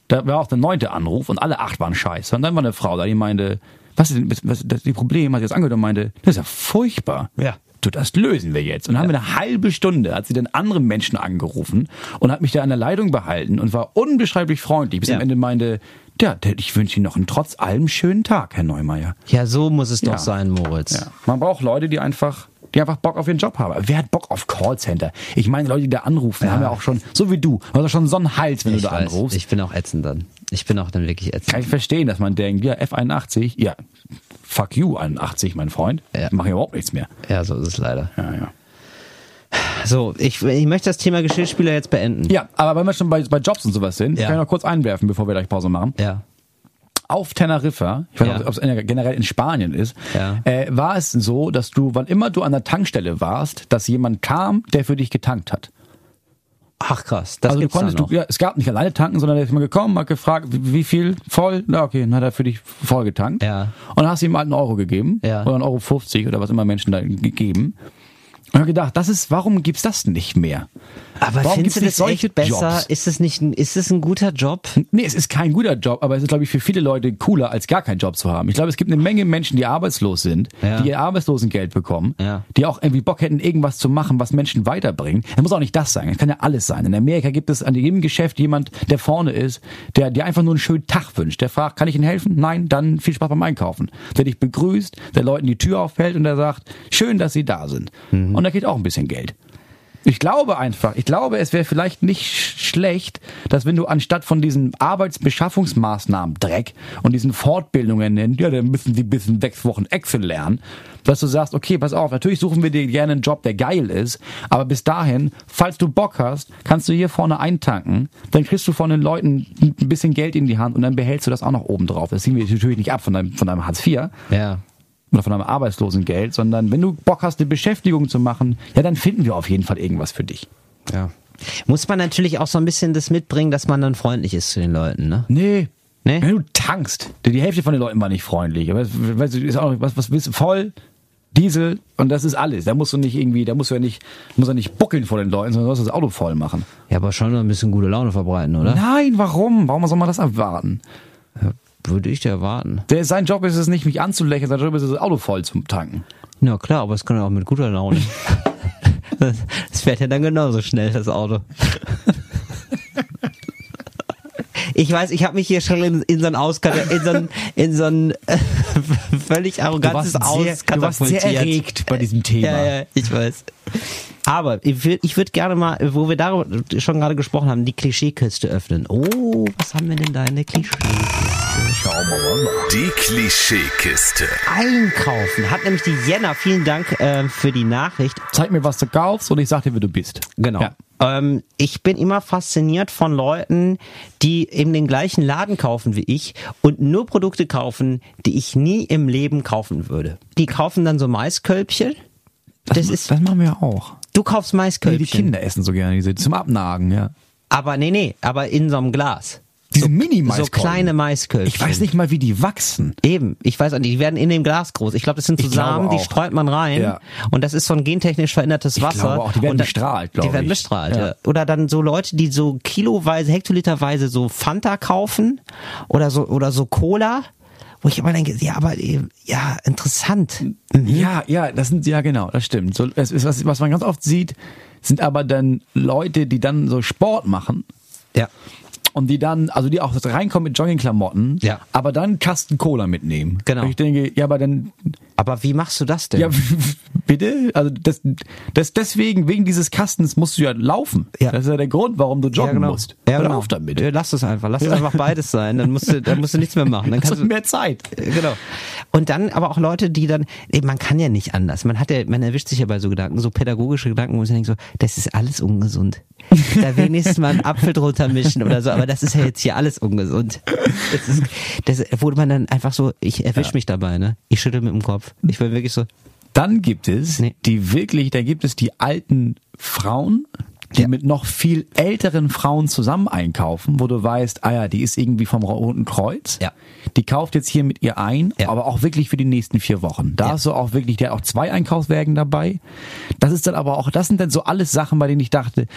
Da war auch der neunte Anruf und alle acht waren scheiße. Und dann war eine Frau da, die meinte, was ist denn was, das die Problem? Hat sie jetzt angehört und meinte, das ist ja furchtbar. Ja. Du, das lösen wir jetzt. Und dann haben wir eine halbe Stunde, hat sie dann andere Menschen angerufen und hat mich da an der Leitung behalten und war unbeschreiblich freundlich, bis Ja. am Ende meinte, ja, ich wünsche Ihnen noch einen trotz allem schönen Tag, Herr Neumeier. Ja, so muss es Ja. doch sein, Moritz. Ja. Man braucht Leute, die einfach, die einfach Bock auf ihren Job haben. Wer hat Bock auf Callcenter? Ich meine, Leute, die da anrufen, haben ja auch schon, so wie du, hast ja schon so einen Hals, wenn Ich du da weiß, anrufst. ich bin auch ätzend dann. Ich bin auch dann wirklich ätzend. Kann ich verstehen, dass man denkt, ja, F81, ja, fuck you, 81, mein Freund. Ja. Mach ich überhaupt nichts mehr. Ja, so ist es leider. Ja, ja. So, ich, ich möchte das Thema Geschirrspüler jetzt beenden. Ja, aber wenn wir schon bei, bei Jobs und sowas sind, Ja. kann ich noch kurz einwerfen, bevor wir gleich Pause machen. Ja. Auf Teneriffa, ich weiß Ja. nicht, ob es generell in Spanien ist, Ja. äh, war es so, dass du, wann immer du an der Tankstelle warst, dass jemand kam, der für dich getankt hat. Ach krass, das also du gibt's konntest, noch. du, ja, es gab nicht alleine tanken, sondern der ist mal gekommen, hat gefragt, wie, wie viel voll? Na okay, dann hat er für dich voll getankt. Ja. Und dann hast du ihm halt einen Euro gegeben Ja. oder einen Euro 50 oder was immer Menschen da gegeben. Und hab gedacht, das ist, warum gibt's das nicht mehr? Aber Warum findest du das nicht solche echt besser? Jobs? Ist es nicht, ein- ist es ein guter Job? Nee, es ist kein guter Job, aber es ist, glaube ich, für viele Leute cooler, als gar keinen Job zu haben. Ich glaube, es gibt eine Menge Menschen, die arbeitslos sind, Ja. die ihr Arbeitslosengeld bekommen, Ja. die auch irgendwie Bock hätten, irgendwas zu machen, was Menschen weiterbringt. Es muss auch nicht das sein, es kann ja alles sein. In Amerika gibt es an jedem Geschäft jemand, der vorne ist, der dir einfach nur einen schönen Tag wünscht. Der fragt, kann ich Ihnen helfen? Nein, dann viel Spaß beim Einkaufen. Der dich begrüßt, der Leuten die Tür aufhält und der sagt, schön, dass Sie da sind. Und da geht auch ein bisschen Geld. Ich glaube einfach, ich glaube, es wäre vielleicht nicht sch- schlecht, dass wenn du anstatt von diesen Arbeitsbeschaffungsmaßnahmen Dreck und diesen Fortbildungen ja, dann müssen die bis in sechs Wochen Excel lernen, dass du sagst, okay, pass auf, natürlich suchen wir dir gerne einen Job, der geil ist, aber bis dahin, falls du Bock hast, kannst du hier vorne eintanken, dann kriegst du von den Leuten ein bisschen Geld in die Hand und dann behältst du das auch noch oben drauf. Das ziehen wir natürlich nicht ab von deinem, von deinem Hartz IV Ja. Oder von einem Arbeitslosengeld, sondern wenn du Bock hast, eine Beschäftigung zu machen, ja, dann finden wir auf jeden Fall irgendwas für dich. Ja. Muss man natürlich auch so ein bisschen das mitbringen, dass man dann freundlich ist zu den Leuten, ne? Nee. Nee? Wenn du tankst, die die Hälfte von den Leuten war nicht freundlich. Aber weißt du, ist auch, was, was willst du? Voll, Diesel und das ist alles. Da musst du nicht irgendwie, da musst du ja nicht, musst du nicht buckeln vor den Leuten, sondern du sollst das Auto voll machen. Ja, aber schon ein bisschen gute Laune verbreiten, oder? Nein, warum? Warum soll man das erwarten? Würde ich dir erwarten. Der, sein Job ist es nicht, mich anzulächeln, sein Job ist es, das Auto voll zu tanken. Ja, klar, aber es kann ja auch mit guter Laune. Das das fährt ja dann genauso schnell, das Auto. Ich weiß, ich habe mich hier schon in, in so ein Aus in so ein, in so ein äh, völlig arrogantes Aus du warst sehr erregt bei diesem Thema. Ja, ja, ich weiß. Aber ich würde ich würd gerne mal, wo wir darüber schon gerade gesprochen haben, die Klischeekiste öffnen. Oh, was haben wir denn da in der Klischeekiste? Die Klischeekiste. Einkaufen hat nämlich die Jenna. Vielen Dank äh, für die Nachricht. Zeig mir, was du kaufst und ich sag dir, wer du bist. Genau. Ja. Ähm, ich bin immer fasziniert von Leuten, die in den gleichen Laden kaufen wie ich und nur Produkte kaufen, die ich nie im Leben kaufen würde. Die kaufen dann so Maiskölbchen. Das, ist, das machen wir auch. du kaufst Nee, Maiskölbchen. die Kinder essen so gerne diese zum Abnagen, ja. Aber nee, nee, aber in so einem Glas. Diese so, Mini-Maiskolben. So kleine Maiskölbchen. Ich weiß nicht mal, wie die wachsen. Eben, ich weiß auch nicht, die werden in dem Glas groß. Ich glaube, das sind so Ich Samen, die streut man rein Ja. und das ist so ein gentechnisch verändertes Wasser. glaube auch, die werden und da- bestrahlt, glaube Die werden ich. bestrahlt, Ja. ja. Oder dann so Leute, die so kiloweise, hektoliterweise so Fanta kaufen oder so oder so Cola, wo ich immer denke, ja, aber ja, interessant. Mhm. Ja, ja, das sind ja genau, das stimmt. So, es ist was, was man ganz oft sieht, sind aber dann Leute, die dann so Sport machen Ja. Und die dann, also die auch reinkommen mit Joggingklamotten, Ja. aber dann Kasten Cola mitnehmen. Genau. Und ich denke, ja, aber dann, Aber wie machst du das denn? ja, bitte, also das, das deswegen wegen dieses Kastens musst du ja laufen. Ja. Das ist ja der Grund, warum du joggen genau. musst. Ja, Hör genau. auf damit. Ja, lass es einfach. Lass es einfach beides sein. Dann musst du, dann musst du nichts mehr machen. Dann kannst du mehr Zeit. Äh, Genau. Und dann aber auch Leute, die dann, ey, man kann ja nicht anders. Man hat ja, man erwischt sich ja bei so Gedanken, so pädagogische Gedanken, wo man sich denkt so, das ist alles ungesund. Da wenigstens mal einen Apfel drunter mischen oder so, aber das ist ja jetzt hier alles ungesund. Das ist, das, wo man dann einfach so, ich erwisch mich dabei, ne? Ich schüttel mit dem Kopf. Ich bin wirklich so, Dann gibt es Nee. die wirklich, da gibt es die alten Frauen, die Ja. mit noch viel älteren Frauen zusammen einkaufen, wo du weißt, ah ja, die ist irgendwie vom Roten Kreuz. Ja. Die kauft jetzt hier mit ihr ein, Ja. aber auch wirklich für die nächsten vier Wochen. Da Ja. hast du auch wirklich, der hat auch zwei Einkaufswägen dabei. Das ist dann aber auch, das sind dann so alles Sachen, bei denen ich dachte,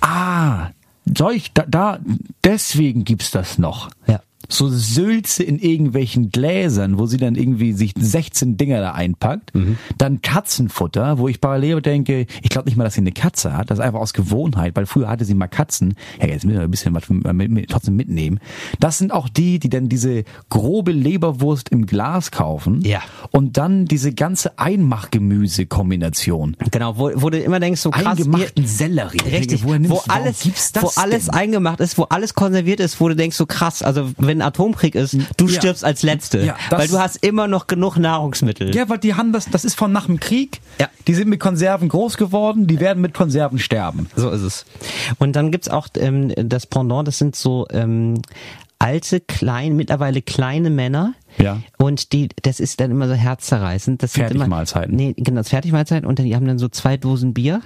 ah, solch, da, da deswegen gibt's das noch. Ja. So Sülze in irgendwelchen Gläsern, wo sie dann irgendwie sich 16 Dinger da einpackt. Dann Katzenfutter, wo ich parallel denke, ich glaube nicht mal, dass sie eine Katze hat. Das ist einfach aus Gewohnheit, weil früher hatte sie mal Katzen. Ja, jetzt müssen wir ein bisschen was mit, mit, trotzdem mitnehmen. Das sind auch die, die dann diese grobe Leberwurst im Glas kaufen. Ja. Und dann diese ganze Einmachgemüse-Kombination. genau, wo, wo du immer denkst, so krass, Eingemachten Sellerie. Richtig, nimmst wo warum alles, gibt's das wo alles eingemacht ist, wo alles konserviert ist, wo du denkst, so krass, also wenn Atomkrieg ist, du Ja. stirbst als Letzte, Ja, weil du hast immer noch genug Nahrungsmittel. Ja, weil die haben das, das ist von nach dem Krieg. Ja. Die sind mit Konserven groß geworden, die werden mit Konserven sterben. So ist es. Und dann gibt's auch ähm, das Pendant, das sind so ähm, alte, klein, mittlerweile kleine Männer, Ja. Und die, das ist dann immer so herzzerreißend. Das sind immer, Fertigmahlzeiten. Nee, genau, das Fertigmahlzeiten und dann, die haben dann so zwei Dosen Bier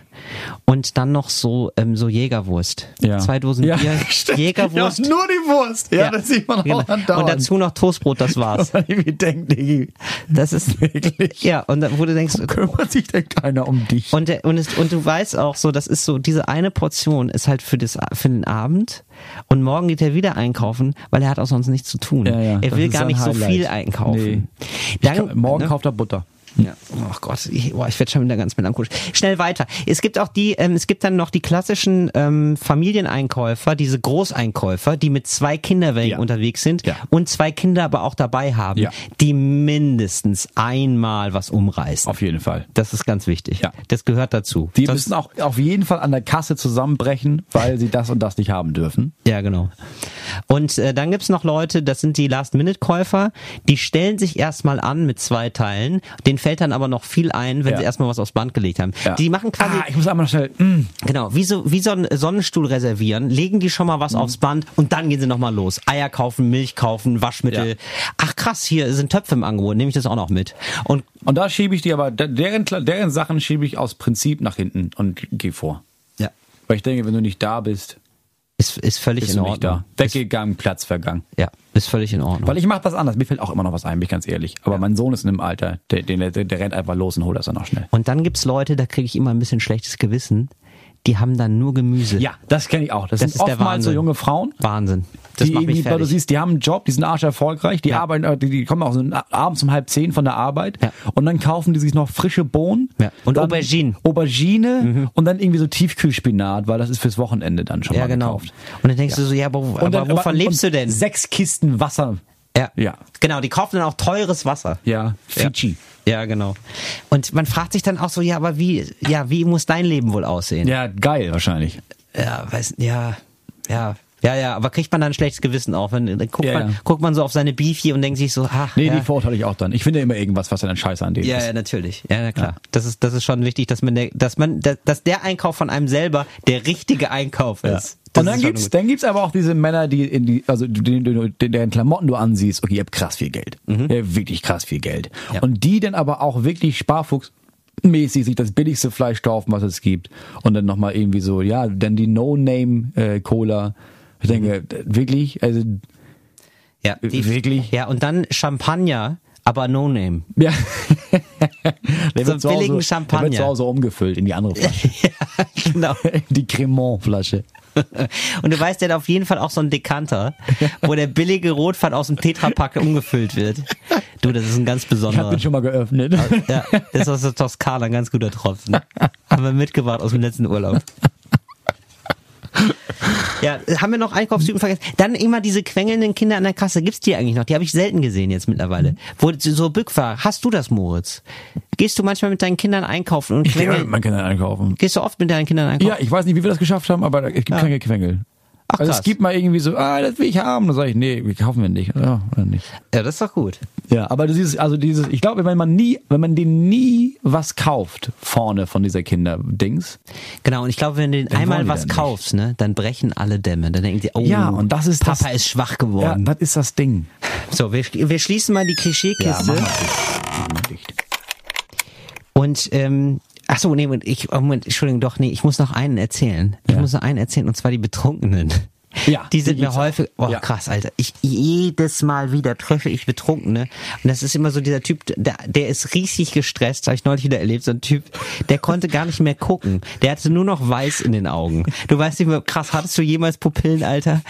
und dann noch so, ähm, so Jägerwurst. Ja. Zwei Dosen Ja, Bier. Jägerwurst. Ja, nur die Wurst. Ja, das sieht man genau. auch andauernd. Und dazu noch Toastbrot, das war's. Irgendwie denkt, Diggi, Das ist, wirklich. ja, und dann, wo du denkst, Kümmert sich denn keiner um dich? Und, der, und, es, und du weißt auch so, das ist so, diese eine Portion ist halt für, das, für den Abend und morgen geht er wieder einkaufen, weil er hat auch sonst nichts zu tun. Ja, ja, er will gar nicht so Highlight. viel einkaufen. Nee. Dann, kann, morgen ne? kauft er Butter. Ja. Oh Gott, ich, boah, ich werde schon wieder ganz melancholisch. Schnell weiter. Es gibt auch die, ähm, es gibt dann noch die klassischen ähm, Familieneinkäufer, diese Großeinkäufer, die mit zwei Kinderwägen Ja. unterwegs sind Ja. und zwei Kinder aber auch dabei haben, Ja. die mindestens einmal was umreißen. Auf jeden Fall. Das ist ganz wichtig. Ja. Das gehört dazu. Die Sonst- müssen auch auf jeden Fall an der Kasse zusammenbrechen, weil sie das und das nicht haben dürfen. Ja, genau. Und äh, dann gibt's noch Leute, das sind die Last-Minute-Käufer, die stellen sich erstmal an mit zwei Teilen, denen fällt dann aber noch viel ein, wenn Ja. sie erstmal was aufs Band gelegt haben. Ja. Die machen quasi, Ah, ich muss einmal schnell. Mm, genau, wie so, wie so ein Sonnenstuhl reservieren, legen die schon mal Mhm. was aufs Band und dann gehen sie nochmal los. Eier kaufen, Milch kaufen, Waschmittel. Ja. Ach krass, hier sind Töpfe im Angebot, nehme ich das auch noch mit. Und Und da schiebe ich die aber, deren, deren Sachen schiebe ich aus Prinzip nach hinten und gehe vor. ja, Weil ich denke, wenn du nicht da bist, ist, ist völlig bist in du nicht Ordnung. da. Weggegangen, Platz vergangen. Ja, ist völlig in Ordnung. Weil ich mache das anders. Mir fällt auch immer noch was ein, bin ich ganz ehrlich. Aber mein Sohn ist in einem Alter, der, der, der, der rennt einfach los und holt das dann auch schnell. Und dann gibt's Leute, da kriege ich immer ein bisschen schlechtes Gewissen, die haben dann nur Gemüse. Ja, das kenne ich auch. Das, Das sind ist der oftmals so junge Frauen, Wahnsinn. Das die macht mich irgendwie, weil du siehst, die haben einen Job, die sind arsch erfolgreich, die Ja. arbeiten, äh, die, die kommen auch so abends um halb zehn von der Arbeit Ja. und dann kaufen die sich noch frische Bohnen Ja. Und Auberginen. Aubergine und dann irgendwie so Tiefkühlspinat, weil das ist fürs Wochenende dann schon ja, mal genau. gekauft. Und dann denkst du so, ja, aber, aber dann- wovon und- lebst du denn? Sechs Kisten Wasser. Ja. Ja. Genau, die kaufen dann auch teures Wasser. Ja, Fiji. Ja, genau. Und man fragt sich dann auch so, ja, aber wie, ja, wie muss dein Leben wohl aussehen? Ja, geil wahrscheinlich. ja weiß, ja, ja. Ja, ja, aber kriegt man dann ein schlechtes Gewissen auch, wenn dann guckt, Ja, man, ja. guckt man so auf seine Beefy und denkt sich so, ach, Nee, ja. die verurteile ich auch dann. Ich finde immer irgendwas, was dann scheiße an denen Ja, ist. ja, natürlich. Ja, na klar. Das ist, das ist schon wichtig, dass man, der, dass man, dass, der Einkauf von einem selber der richtige Einkauf Ja. ist. Das Und dann schon gibt's, dann gibt's aber auch diese Männer, die in die, also den, den, deren Klamotten du ansiehst, okay, ihr habt krass viel Geld. Ihr habt wirklich krass viel Geld. Mhm. Ja. Und die dann aber auch wirklich Sparfuchs mäßig sich das billigste Fleisch kaufen, was es gibt. Und dann nochmal irgendwie so, ja, dann die No-Name-Cola. Ich denke, wirklich, also, Ja, die, Wirklich? Ja, und dann Champagner, aber no name. ja. der So billigen Hause, Champagner. Der wird zu Hause umgefüllt in die andere Flasche. genau. die Cremant-Flasche. Und du weißt, der hat auf jeden Fall auch so einen Dekanter, wo der billige Rotfahrt aus dem Tetrapack umgefüllt wird. Du, das ist ein ganz Ich hab besonderer. den schon mal geöffnet. Ja, das ist aus der Toskana, ein ganz guter Tropfen. Haben wir mitgebracht aus dem letzten Urlaub. Ja, haben wir noch Einkaufstypen vergessen? Dann immer diese quengelnden Kinder an der Kasse. Gibt's die eigentlich noch? Die habe ich selten gesehen jetzt mittlerweile. Wo so Bückfahrer. Hast du das, Moritz? Gehst du manchmal mit deinen Kindern einkaufen und Ich gehe quengeln? mit meinen Kindern einkaufen. Gehst du oft mit deinen Kindern einkaufen? Ja, ich weiß nicht, wie wir das geschafft haben, aber es gibt keine Quengel. Ach, also krass. es gibt mal irgendwie so, ah, das will ich haben. Dann sage ich, nee, wir kaufen wir nicht. Ja, oder nicht. Ja, das ist doch gut. Ja, aber das ist, also dieses, ich glaube, wenn man nie, wenn man denen nie was kauft vorne von dieser Kinderdings. Genau, und ich glaube, wenn du Dann einmal was kaufst, ne, dann brechen alle Dämme. Dann denken die, oh, Ja, und das ist Papa das- ist schwach Ja, geworden. das ist das Ding. So, wir, wir schließen mal die Klischeekiste. Mach mal dicht. Und ähm, ach so, nee, Moment, ich, oh, Moment, Entschuldigung, doch, nee, ich muss noch einen erzählen. Ich Ja. muss noch einen erzählen, und zwar die Betrunkenen. Ja, die sind die mir häufig, oh Ja. krass, Alter. Ich jedes Mal wieder treffe ich Betrunkene. Und das ist immer so dieser Typ, der, der ist riesig gestresst, habe ich neulich wieder erlebt, so ein Typ, der konnte gar nicht mehr gucken. Der hatte nur noch weiß in den Augen. Du weißt nicht mehr, krass, hattest du jemals Pupillen, Alter?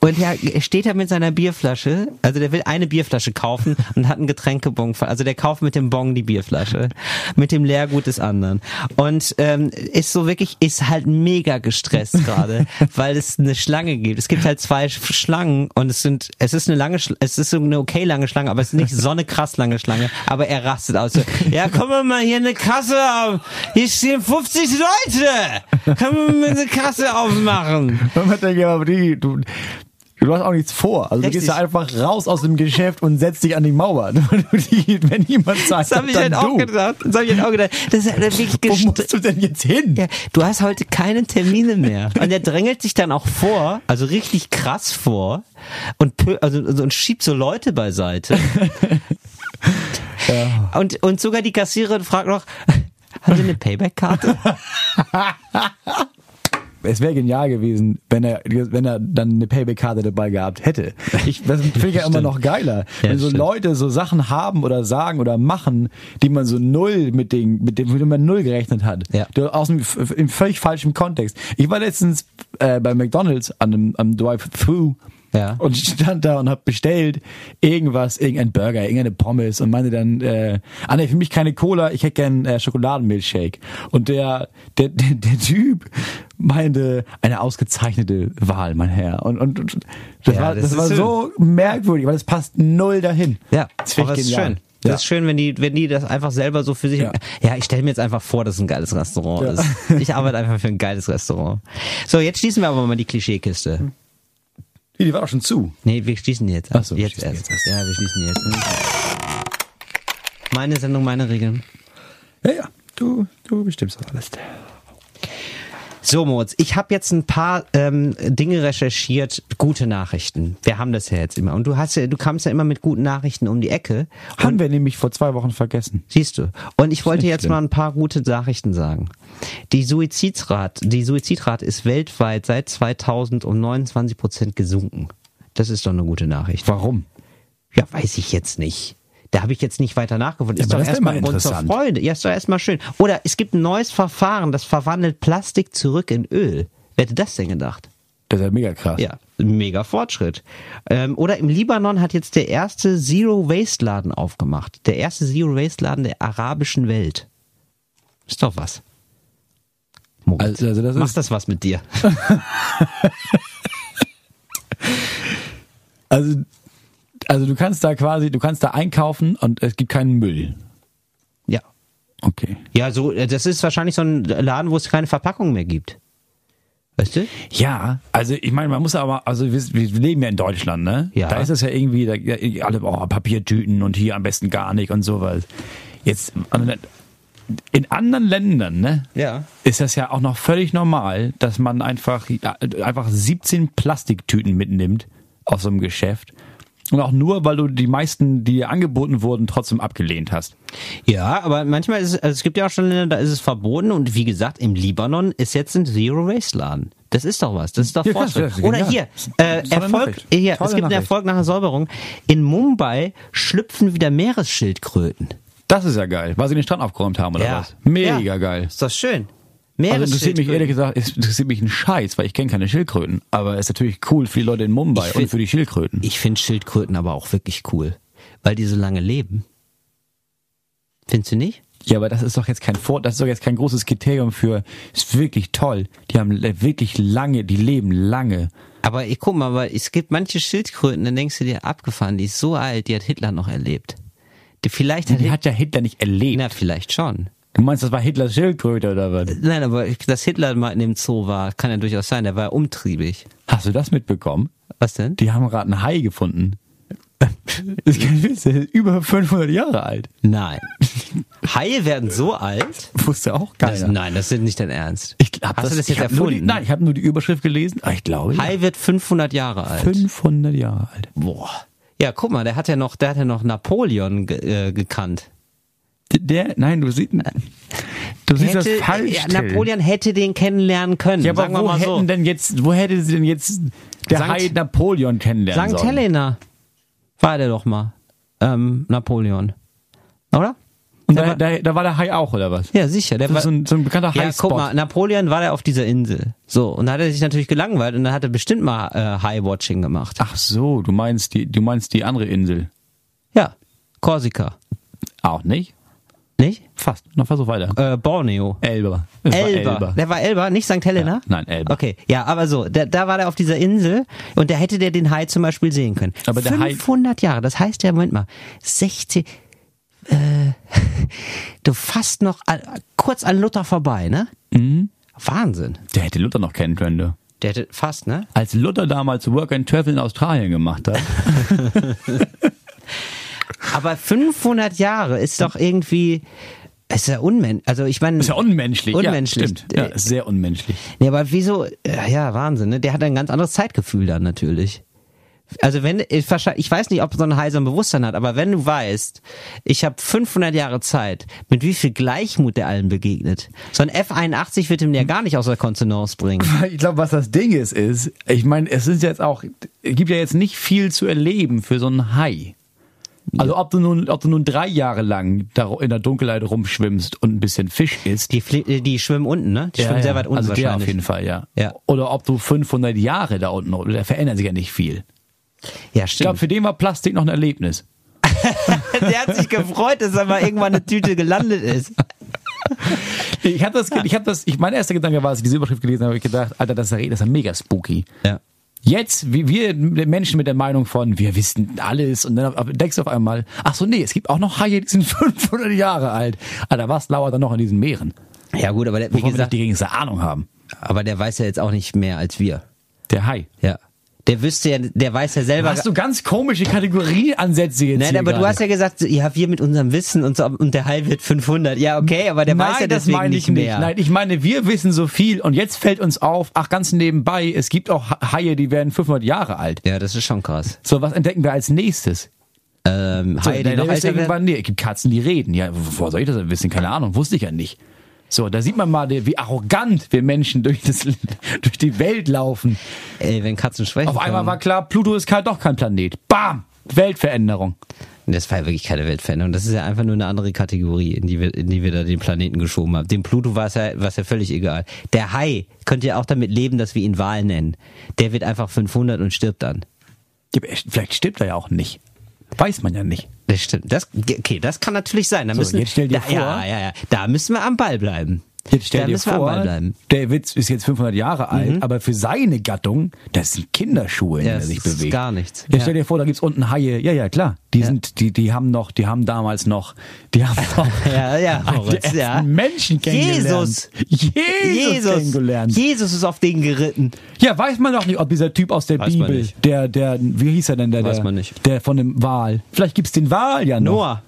Und er steht da mit seiner Bierflasche, also der will eine Bierflasche kaufen und hat einen Getränkebon. Also der kauft mit dem Bon die Bierflasche, mit dem Leergut des anderen. Und ähm, ist so wirklich, ist halt mega gestresst gerade, weil es eine Schlange gibt. Es gibt halt zwei Sch- Schlangen und es sind, es ist eine lange, Schla- es ist eine okay lange Schlange, aber es ist nicht so eine krass lange Schlange. Aber er rastet aus. So, ja, komm mal hier eine Kasse auf. Hier stehen 50 Leute. Können wir mal eine Kasse aufmachen? Und man denkt, ja, aber die, du, du Du hast auch nichts vor. Also du Richtig. gehst ja einfach raus aus dem Geschäft und setzt dich an die Mauer. Wenn jemand sagt, Das habe ich dann halt auch du. gedacht. Das habe ich halt auch gedacht. Das ist halt wirklich Wo musst du denn jetzt hin? Ja, du hast heute keine Termine mehr. Und der drängelt sich dann auch vor, also richtig krass vor und, also, also, und schiebt so Leute beiseite. Und, und sogar die Kassiererin fragt noch, haben Sie eine Payback-Karte? Es wäre genial gewesen, wenn er, wenn er dann eine Payback-Karte dabei gehabt hätte. Ich, das finde ich ja immer noch geiler. Ja, wenn so stimmt. Leute so Sachen haben oder sagen oder machen, die man so null mit dem, mit dem, mit dem man null gerechnet hat. Ja. Du, aus dem, im völlig falschen Kontext. Ich war letztens äh, bei McDonalds an einem, am Drive-Thru Ja. und stand da und hab bestellt irgendwas, irgendein Burger, irgendeine Pommes und meinte dann, äh, ah nee, für mich keine Cola, ich hätte gern äh, Schokoladenmilchshake. Und der, der, der, der Typ meinte, eine ausgezeichnete Wahl, mein Herr. Und, und, und das Ja, war, das das, war schön. so merkwürdig, weil das passt null dahin. Ja, das find aber ich es genial. schön. Das Ja. ist schön, wenn die, wenn die das einfach selber so für sich. Ja. Ja, ich stelle mir jetzt einfach vor, dass es ein geiles Restaurant Ja. ist. Ich arbeite einfach für ein geiles Restaurant. So, jetzt schließen wir aber mal die Klischeekiste. Die, die war doch schon zu. Nee, wir schließen jetzt. Ach so, jetzt schließen erst. jetzt erst. Ja, wir schließen jetzt. Meine Sendung, meine Regeln. Ja, ja, du, du bestimmst das alles. So, Moritz, ich habe jetzt ein paar ähm, Dinge recherchiert, gute Nachrichten. Wir haben das ja jetzt immer. Und du hast ja, du kamst ja immer mit guten Nachrichten um die Ecke. Haben wir nämlich vor zwei Wochen vergessen. Siehst du. Und ich wollte jetzt schlimm. mal ein paar gute Nachrichten sagen. Die Suizidrate, die Suizidrate ist weltweit seit 2000 um 29 Prozent gesunken. Das ist doch eine gute Nachricht. Warum? Ja, weiß ich jetzt nicht. Da habe ich jetzt nicht weiter nachgefunden. Ist doch das ist erstmal ein immer Grund zur. Freude. Ja, ist doch erstmal schön. Oder es gibt ein neues Verfahren, das verwandelt Plastik zurück in Öl. Wer hätte das denn gedacht? Das ist ja mega krass. Ja, mega Fortschritt. Ähm, oder im Libanon hat jetzt der erste Zero-Waste-Laden aufgemacht. Der erste Zero-Waste-Laden der arabischen Welt. Ist doch was. Moritz, Also, also das macht das was mit dir? also, also du kannst da quasi, du kannst da einkaufen und es gibt keinen Müll. Ja. Okay. Ja, so, das ist wahrscheinlich so ein Laden, wo es keine Verpackung mehr gibt. Weißt du? Ja, also ich meine, man muss aber, also wir, wir leben ja in Deutschland, ne? Ja. Da ist es ja irgendwie, da, alle, oh, Papiertüten und hier am besten gar nicht und sowas. Jetzt, in anderen Ländern, ne? Ja. Ist das ja auch noch völlig normal, dass man einfach, einfach 17 Plastiktüten mitnimmt aus so einem Geschäft. Und auch nur, weil du die meisten, die dir angeboten wurden, trotzdem abgelehnt hast. Ja, aber manchmal ist es, also es gibt ja auch schon Länder, da ist es verboten und wie gesagt, im Libanon ist jetzt ein Zero-Waste-Laden. Das ist doch was, das ist doch Ja, Fortschritt. ist Oder hier, äh, Erfolg, hier, es gibt einen Nachricht. Erfolg nach der Säuberung. In Mumbai schlüpfen wieder Meeresschildkröten. Das ist ja geil, weil sie den Strand aufgeräumt haben, oder Ja. was? Mega Ja. geil. Ist das schön? Also interessiert mich Meeresschildkröten. ehrlich gesagt, es interessiert mich ein Scheiß, weil ich kenne keine Schildkröten. Aber es ist natürlich cool für die Leute in Mumbai Ich und find- für die Schildkröten. Ich finde Schildkröten aber auch wirklich cool, weil die so lange leben. Findest du nicht? Ja, aber das ist doch jetzt kein Vor, das ist doch jetzt kein großes Kriterium für, ist wirklich toll. Die haben wirklich lange, die leben lange. Aber ich guck mal, aber es gibt manche Schildkröten, dann denkst du dir, abgefahren, die ist so alt, die hat Hitler noch erlebt. Die vielleicht hat, Die hat ja Hitler nicht erlebt. na vielleicht schon. Du meinst, das war Hitlers Schildkröte oder was? Nein, aber dass Hitler mal in dem Zoo war, kann ja durchaus sein, der war ja umtriebig. Hast du das mitbekommen? Was denn? Die haben gerade einen Hai gefunden. Das ist kein Witz, der ist über 500 Jahre alt. Nein. Haie werden so alt? Wusste auch Das, keiner. nein, das ist nicht dein Ernst. Ich hab Hast du das jetzt nur die, erfunden? Nein, ich habe nur die Überschrift gelesen. Ah, ich glaube, ja. Hai wird 500 Jahre alt. 500 Jahre alt. Boah. Ja, guck mal, der hat ja noch, der hat ja noch Napoleon ge äh, gekannt. Der, nein, du siehst, du siehst das falsch. ja. Napoleon hätte den kennenlernen können. Ja, aber wo mal so. hätten denn jetzt, wo hätte sie denn jetzt der Sankt- Hai Napoleon kennenlernen St. sollen? Helena war der doch mal. Ähm, Napoleon. Oder? Und Der da, war- da, da war der Hai auch, oder was? Ja, sicher. Der Das war, ist so ein, so ein bekannter ja, Hai-Spot. guck mal, Napoleon war da auf dieser Insel. So, und da hat er sich natürlich gelangweilt und dann hat er bestimmt mal äh, High-Watching gemacht. Ach so, du meinst die, du meinst die andere Insel. Ja, Korsika. Auch nicht? Nicht? Fast. Noch versuch weiter. Äh, Borneo. Elba. Es war Elba. Der war Elba, nicht St. Helena? Ja, nein, Elba. Okay, ja, aber so, da, da war der auf dieser Insel und da hätte der den Hai zum Beispiel sehen können. Aber der Hai- 500 Jahre, das heißt ja, Moment mal, 16, äh, du fast noch an, kurz an Luther vorbei, ne? Mhm. Wahnsinn. Der hätte Luther noch kennen können. Der hätte fast, ne? Als Luther damals Work and Travel in Australien gemacht hat. Aber 500 Jahre ist doch irgendwie, ist ja unmenschlich. Also ich meine, Ist ja unmenschlich. Unmenschlich. Ja, stimmt. Ja, ist sehr unmenschlich. Nee, aber wieso? Ja, ja, Wahnsinn, ne? Der hat ein ganz anderes Zeitgefühl dann natürlich. Also wenn, ich wahrscheinlich- ich weiß nicht, ob so ein heiser Bewusstsein hat, aber wenn du weißt, ich habe 500 Jahre Zeit, mit wie viel Gleichmut der allen begegnet. So ein F81 wird ihm ja gar nicht aus der Kontenance bringen. Ich glaube, was das Ding ist, ist, ich meine, es ist jetzt auch, es gibt ja jetzt nicht viel zu erleben für so einen Hai. Also ob du nun, ob du nun drei Jahre lang da in der Dunkelheit rumschwimmst und ein bisschen Fisch isst. Die, die schwimmen unten, ne? Die schwimmen sehr weit unten also wahrscheinlich. auf jeden Fall, ja. Ja. Oder ob du 500 Jahre da unten, da verändert sich ja nicht viel. Ja, Ich glaube, stimmt. für den war Plastik noch ein Erlebnis. Der hat sich gefreut, dass er mal irgendwann eine Tüte gelandet ist. Ich habe das, ich habe das, ich, mein erster Gedanke war, als ich diese Überschrift gelesen habe, habe ich gedacht, Alter, das ist ja, das ist ja mega spooky. Ja. Jetzt, wie wir Menschen mit der Meinung von, wir wissen alles und dann denkst du auf einmal, ach so, nee, es gibt auch noch Haie, die sind 500 Jahre alt. Alter, was lauert da noch in diesen Meeren? Ja gut, aber der, wie Wovon wir nicht gesagt, die geringste Ahnung haben. aber der weiß ja jetzt auch nicht mehr als wir. Der Hai. Ja. Der wüsste ja, der weiß ja selber. Hast du ganz komische Kategorieansätze jetzt Nein, aber du gerade. hast ja gesagt, ja, wir mit unserem Wissen und so, und der Hai wird 500. Ja, okay, aber der Nein, weiß ja das deswegen meine ich nicht mehr. Nein, ich meine, wir wissen so viel und jetzt fällt uns auf, ach ganz nebenbei, es gibt auch Haie, die werden 500 Jahre alt. Ja, das ist schon krass. So, was entdecken wir als nächstes? Ähm, So, Haie, die dann noch älter werden. irgendwann, nee, es gibt Katzen, die reden. Ja, woher soll ich das wissen? Keine Ahnung, wusste ich ja nicht. So, da sieht man mal, wie arrogant wir Menschen durch, das, durch die Welt laufen. Ey, wenn Katzen sprechen. Auf einmal war klar, Pluto ist kein, doch kein Planet. Bam! Weltveränderung. Das war ja wirklich keine Weltveränderung. Das ist ja einfach nur eine andere Kategorie, in die wir, in die wir da den Planeten geschoben haben. Dem Pluto war es ja, ja völlig egal. Der Hai könnte ja auch damit leben, dass wir ihn Wal nennen. Der wird einfach 500 und stirbt dann. Vielleicht stimmt er ja auch nicht. Weiß man ja nicht. Das stimmt. Das, okay, das kann natürlich sein. Da So, müssen, jetzt stell dir da, vor- Ja, ja, ja. Da müssen wir am Ball bleiben. Jetzt stell dir vor, der Witz ist jetzt 500 Jahre alt, aber für seine Gattung, das sind Kinderschuhe, in Ja, denen er das sich ist bewegt. gar nichts. Ja, Ja. stell dir vor, da gibt's unten Haie. Ja, ja, klar. Die Ja. sind, die, die haben noch, die haben damals noch, die haben noch Ja, ja, Moritz, ja. Menschen kennengelernt. Jesus. Jesus, Jesus, kennengelernt. Jesus ist auf den geritten. Ja, weiß man doch nicht, ob dieser Typ aus der Weiß Bibel, der, der, wie hieß er denn, der, Weiß der, man nicht. der von dem Wal. Vielleicht gibt's den Wal ja noch. Noah.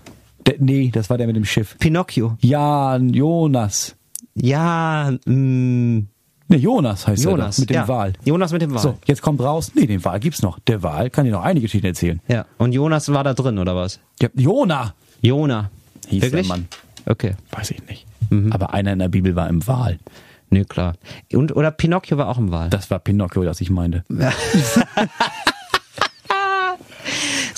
Der, nee, das war der mit dem Schiff. Pinocchio. Ja, Jonas. Ja, mh, Ne, Jonas heißt er Jonas. doch, mit dem ja. Wal. Jonas mit dem Wal. So, jetzt kommt raus, nee, den Wal gibt's noch. Der Wal kann dir noch einige Geschichten erzählen. Ja. Und Jonas war da drin, oder was? Ja, Jona Jona. hieß Wirklich? der Mann. Okay. Weiß ich nicht. Mhm. Aber einer in der Bibel war im Wal. Nö, klar. Und, oder Pinocchio war auch im Wal. Das war Pinocchio, das ich meinte.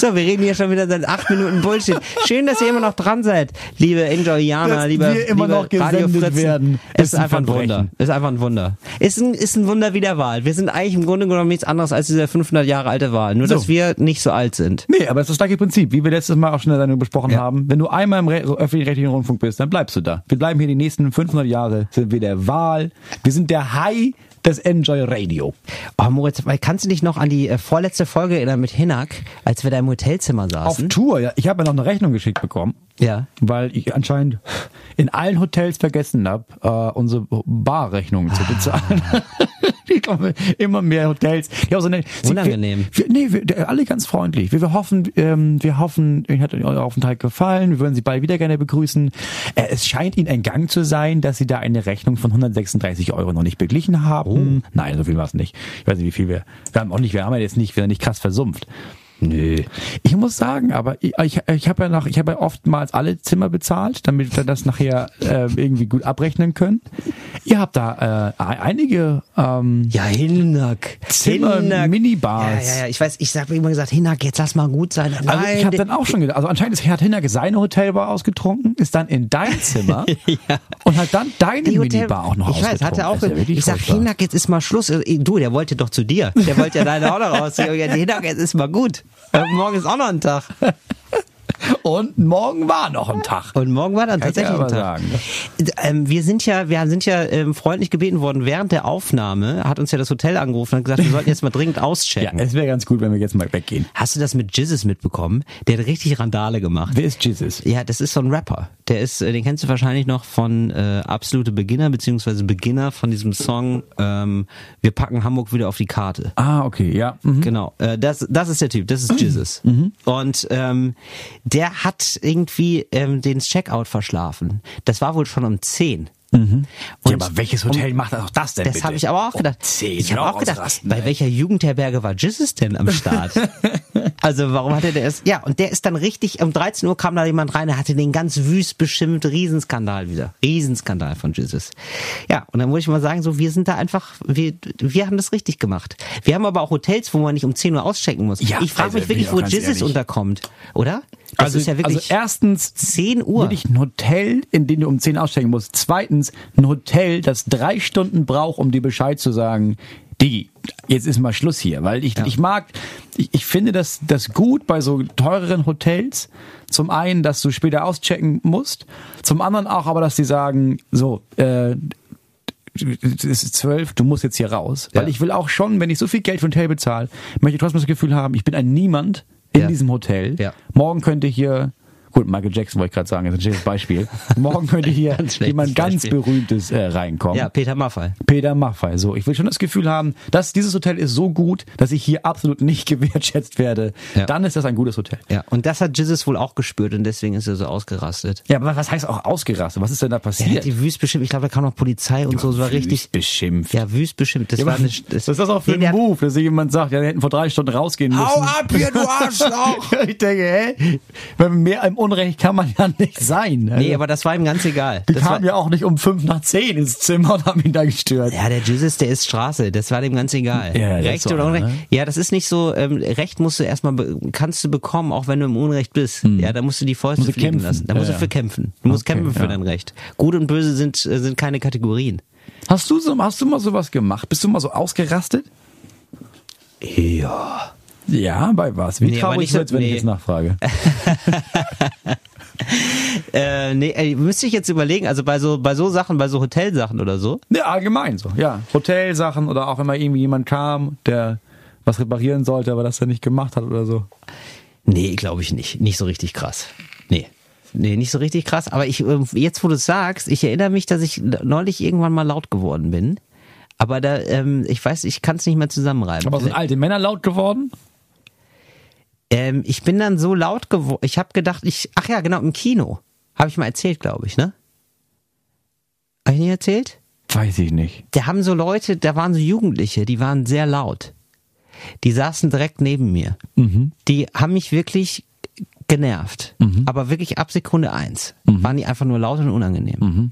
So, wir reden hier schon wieder seit acht Minuten Bullshit. Schön, dass ihr immer noch dran seid, liebe Enjoyana, Dass liebe, wir immer liebe noch Radio Fritzen. werden, Es ist ist ein einfach ein. Wunder. Ist einfach ein Wunder. Ist ein, ist ein Wunder wie der Wahl. Wir sind eigentlich im Grunde genommen nichts anderes als dieser 500 Jahre alte Wahl. Nur, So. dass wir nicht so alt sind. Nee, aber es ist das gleiche Prinzip, wie wir letztes Mal auch schon in der Sendung besprochen Ja. haben. Wenn du einmal im Re- öffentlich-rechtlichen Rundfunk bist, dann bleibst du da. Wir bleiben hier die nächsten 500 Jahre, sind wir der Wal. Wir sind der Hai des Enjoy Radio. Oh, Moritz, kannst du dich noch an die äh, vorletzte Folge erinnern mit Hinak, als wir da im Hotelzimmer Auf saßen? Tour, ja. Ich habe ja noch eine Rechnung geschickt bekommen. Ja. weil ich anscheinend in allen Hotels vergessen habe, äh, unsere Barrechnungen zu bezahlen. die kommen immer mehr Hotels. Haben so eine, sie- Unangenehm. Wir, nee, wir, alle ganz freundlich. Wir, wir hoffen, ähm, wir hoffen, Ihnen hat euer Aufenthalt gefallen. Wir würden Sie bald wieder gerne begrüßen. Äh, es scheint Ihnen entgangen zu sein, dass Sie da eine Rechnung von 136 Euro noch nicht beglichen haben. Nein, so viel war es nicht. Ich weiß nicht, wie viel wir. Wir haben auch nicht, wir haben ja jetzt nicht, wir sind nicht krass versumpft. Nö. Ich muss sagen, aber ich, ich, ich habe ja noch, ich habe ja oftmals alle Zimmer bezahlt, damit wir das nachher äh, irgendwie gut abrechnen können. Ihr habt da äh, einige ähm, Ja, Hinak. Zimmer, Hinak. Minibars. Ja, ja, ja, ich weiß, ich habe immer gesagt, Hinak, jetzt lass mal gut sein. Nein, Also ich habe dann auch schon gedacht, also anscheinend ist Herr Hinnerke seine Hotelbar ausgetrunken, ist dann in dein Zimmer Ja. und hat dann deine Die Hotel- Minibar auch noch Ich weiß, ausgetrunken. hat er auch. Ja ich sag. Hinak, jetzt ist mal Schluss. Äh, Du, der wollte doch zu dir. Der wollte ja deine auch noch raus. Ja, Hinak, jetzt ist mal gut. Äh, Morgen ist auch noch ein Tag. Und morgen war noch ein Tag. Und morgen war dann Kann ich tatsächlich ein Tag. sagen. Ähm, wir sind ja, wir sind ja ähm, freundlich gebeten worden während der Aufnahme, hat uns ja das Hotel angerufen und gesagt, wir sollten jetzt mal dringend Ja, auschecken. es wäre ganz gut, wenn wir jetzt mal weggehen. Hast du das mit Jizzes mitbekommen? Der hat richtig Randale gemacht. Wer ist Jesus? Ja, das ist so ein Rapper. Der ist, äh, den kennst du wahrscheinlich noch von äh, Absolute Beginner, beziehungsweise Beginner von diesem Song ähm, Wir packen Hamburg wieder auf die Karte. Ah, okay, ja. Mhm. Genau, äh, das, das ist der Typ, das ist Jesus. Und ähm, der hat irgendwie ähm, den Checkout verschlafen. Das war wohl schon um 10. Und ja, aber welches Hotel macht auch das denn Das habe ich aber auch gedacht. Um 10 ich habe auch gedacht, bei ey. welcher Jugendherberge war Jesus denn am Start? also warum hatte der es? Ja, und der ist dann richtig, um 13 Uhr kam da jemand rein, der hatte den ganz wüst beschimpft, Riesenskandal wieder. Riesenskandal von Jesus. Ja, und dann muss ich mal sagen, so, wir sind da einfach, wir, wir haben das richtig gemacht. Wir haben aber auch Hotels, wo man nicht um 10 Uhr auschecken muss. Ja, ich frage also, mich wirklich, wo Jesus unterkommt, oder? Das also, ist ja wirklich also erstens 10 Uhr. Wirklich ein Hotel, in dem du um 10 aussteigen musst. Zweitens, ein Hotel, das drei Stunden braucht, um dir Bescheid zu sagen, Digi, jetzt ist mal Schluss hier. Weil ich, Ja. ich mag, ich, ich finde das, das gut bei so teureren Hotels. Zum einen, dass du später auschecken musst. Zum anderen auch aber, dass die sagen, so, äh, es ist zwölf, du musst jetzt hier raus. Weil Ja. ich will auch schon, wenn ich so viel Geld für ein Hotel bezahle, möchte ich trotzdem das Gefühl haben, ich bin ein Niemand in Ja. diesem Hotel. Ja. Morgen könnte hier, gut, Michael Jackson wollte ich gerade sagen, das ist ein schlechtes Beispiel. Morgen könnte hier Ganz jemand ganz Beispiel. Berühmtes äh, reinkommen. ja, Peter Maffay. Peter Maffay. So, ich will schon das Gefühl haben, dass dieses Hotel ist so gut, dass ich hier absolut nicht gewertschätzt werde. Ja. Dann ist das ein gutes Hotel. Ja, und das hat Jesus wohl auch gespürt und deswegen ist er so ausgerastet. Ja, aber was heißt auch ausgerastet? Was ist denn da passiert? hat die wüst beschimpft. Ich glaube, da kam noch Polizei und so. Es war Wüst richtig. beschimpft. Ja, wüst beschimpft. Das Ja, war eine, was ist das auch für Nee, ein Move, dass jemand sagt, ja, wir hätten vor drei Stunden rausgehen müssen. Hau ab hier, du Arschloch! ich denke, hä? Wenn mehr im Unrecht kann man ja nicht sein. Also, Nee, aber das war ihm ganz egal. die Das war, kamen ja auch nicht um fünf nach zehn ins Zimmer und haben ihn da gestört. ja, der Jesus, der ist Straße. Das war dem ganz egal. Ja, Recht oder Unrecht. ne? Ja, das ist nicht so. Ähm, Recht musst du erstmal, kannst du bekommen, auch wenn du im Unrecht bist. Ja, da musst du die Fäuste Musst fliegen kämpfen. lassen. Da musst Ja, du für kämpfen. Du musst Okay, kämpfen für ja. dein Recht. Gut und böse sind, äh, sind keine Kategorien. Hast du so, hast du mal sowas gemacht? Bist du mal so ausgerastet? Ja. Ja, bei was? Wie Nee, traurig nicht so- wenn ich nee. jetzt nachfrage? Äh, nee, müsste ich jetzt überlegen, also bei so, bei so Sachen, bei so Hotelsachen oder so. Ja, allgemein so. Ja, Hotelsachen oder auch wenn mal irgendwie jemand kam, der was reparieren sollte, aber das er nicht gemacht hat oder so. Nee, glaube ich nicht. Nicht so richtig krass. Nee. Nee, nicht so richtig krass. Aber ich, äh, jetzt wo du es sagst, ich erinnere mich, dass ich neulich irgendwann mal laut geworden bin. Aber da, ähm, ich weiß, ich kann es nicht mehr zusammenreiben. Aber sind alte Männer laut geworden? Ähm, ich bin dann so laut geworden. Ich habe gedacht, ich, ach ja, genau, im Kino. Habe ich mal erzählt, glaube ich, ne? Habe ich nicht erzählt? Weiß ich nicht. Da haben so Leute, da waren so Jugendliche, die waren sehr laut. Die saßen direkt neben mir. Die haben mich wirklich genervt. Aber wirklich ab Sekunde eins waren die einfach nur laut und unangenehm.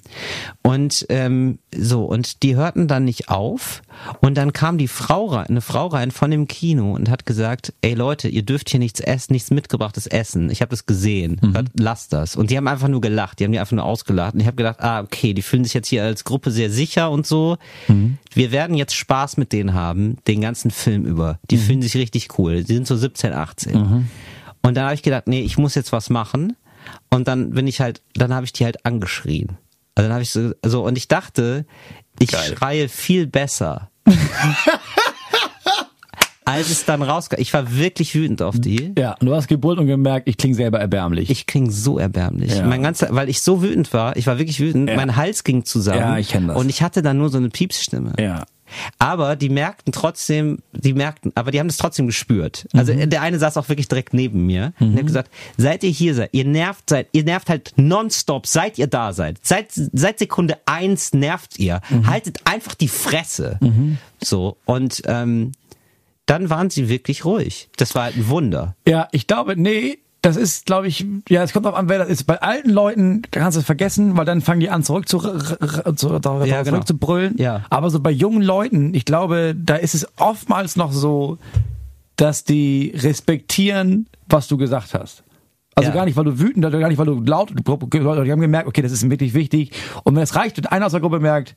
Und ähm, so, und die hörten dann nicht auf. Und dann kam die Frau rein, eine Frau rein von dem Kino und hat gesagt, ey Leute, ihr dürft hier nichts essen, nichts mitgebrachtes essen. Ich habe das gesehen. Hört, Lasst das. Und die haben einfach nur gelacht, die haben die einfach nur ausgelacht. Und ich habe gedacht, ah, okay, die fühlen sich jetzt hier als Gruppe sehr sicher und so. Wir werden jetzt Spaß mit denen haben, den ganzen Film über. Die fühlen sich richtig cool. Die sind so 17, 18. Und dann habe ich gedacht, nee, ich muss jetzt was machen. Und dann bin ich halt, dann habe ich die halt angeschrien. Also dann habe ich so, so, und ich dachte, ich schreie viel besser. als es dann rauskam. Ich war wirklich wütend auf die. Ja, und du hast gebrüllt und gemerkt, ich klinge selber erbärmlich. Ich kling so erbärmlich. Ja. Mein ganzer, weil ich so wütend war, ich war wirklich wütend, Ja. mein Hals ging zusammen. Ja, ich kenn das. Und ich hatte dann nur so eine Piepsstimme. ja. Aber die merkten trotzdem, die merkten, aber die haben das trotzdem gespürt. Also Mhm. der eine saß auch wirklich direkt neben mir und hat gesagt, seit ihr hier seid, ihr nervt seid, ihr nervt halt nonstop, seit ihr da seid. Seit, seit Sekunde eins nervt ihr. Mhm. Haltet einfach die Fresse. So. Und ähm, dann waren sie wirklich ruhig. Das war halt ein Wunder. Ja, ich glaube, nee, das ist, glaube ich, ja, es kommt drauf an, wer das ist. Bei alten Leuten kannst du es vergessen, weil dann fangen die an zurück zu, zu, zu, Ja, genau. zurück zu brüllen. Ja. Aber so bei jungen Leuten, ich glaube, da ist es oftmals noch so, dass die respektieren, was du gesagt hast. Also Ja. gar nicht, weil du wütend oder gar nicht, weil du laut, die haben gemerkt, okay, das ist wirklich wichtig. Und wenn es reicht und einer aus der Gruppe merkt,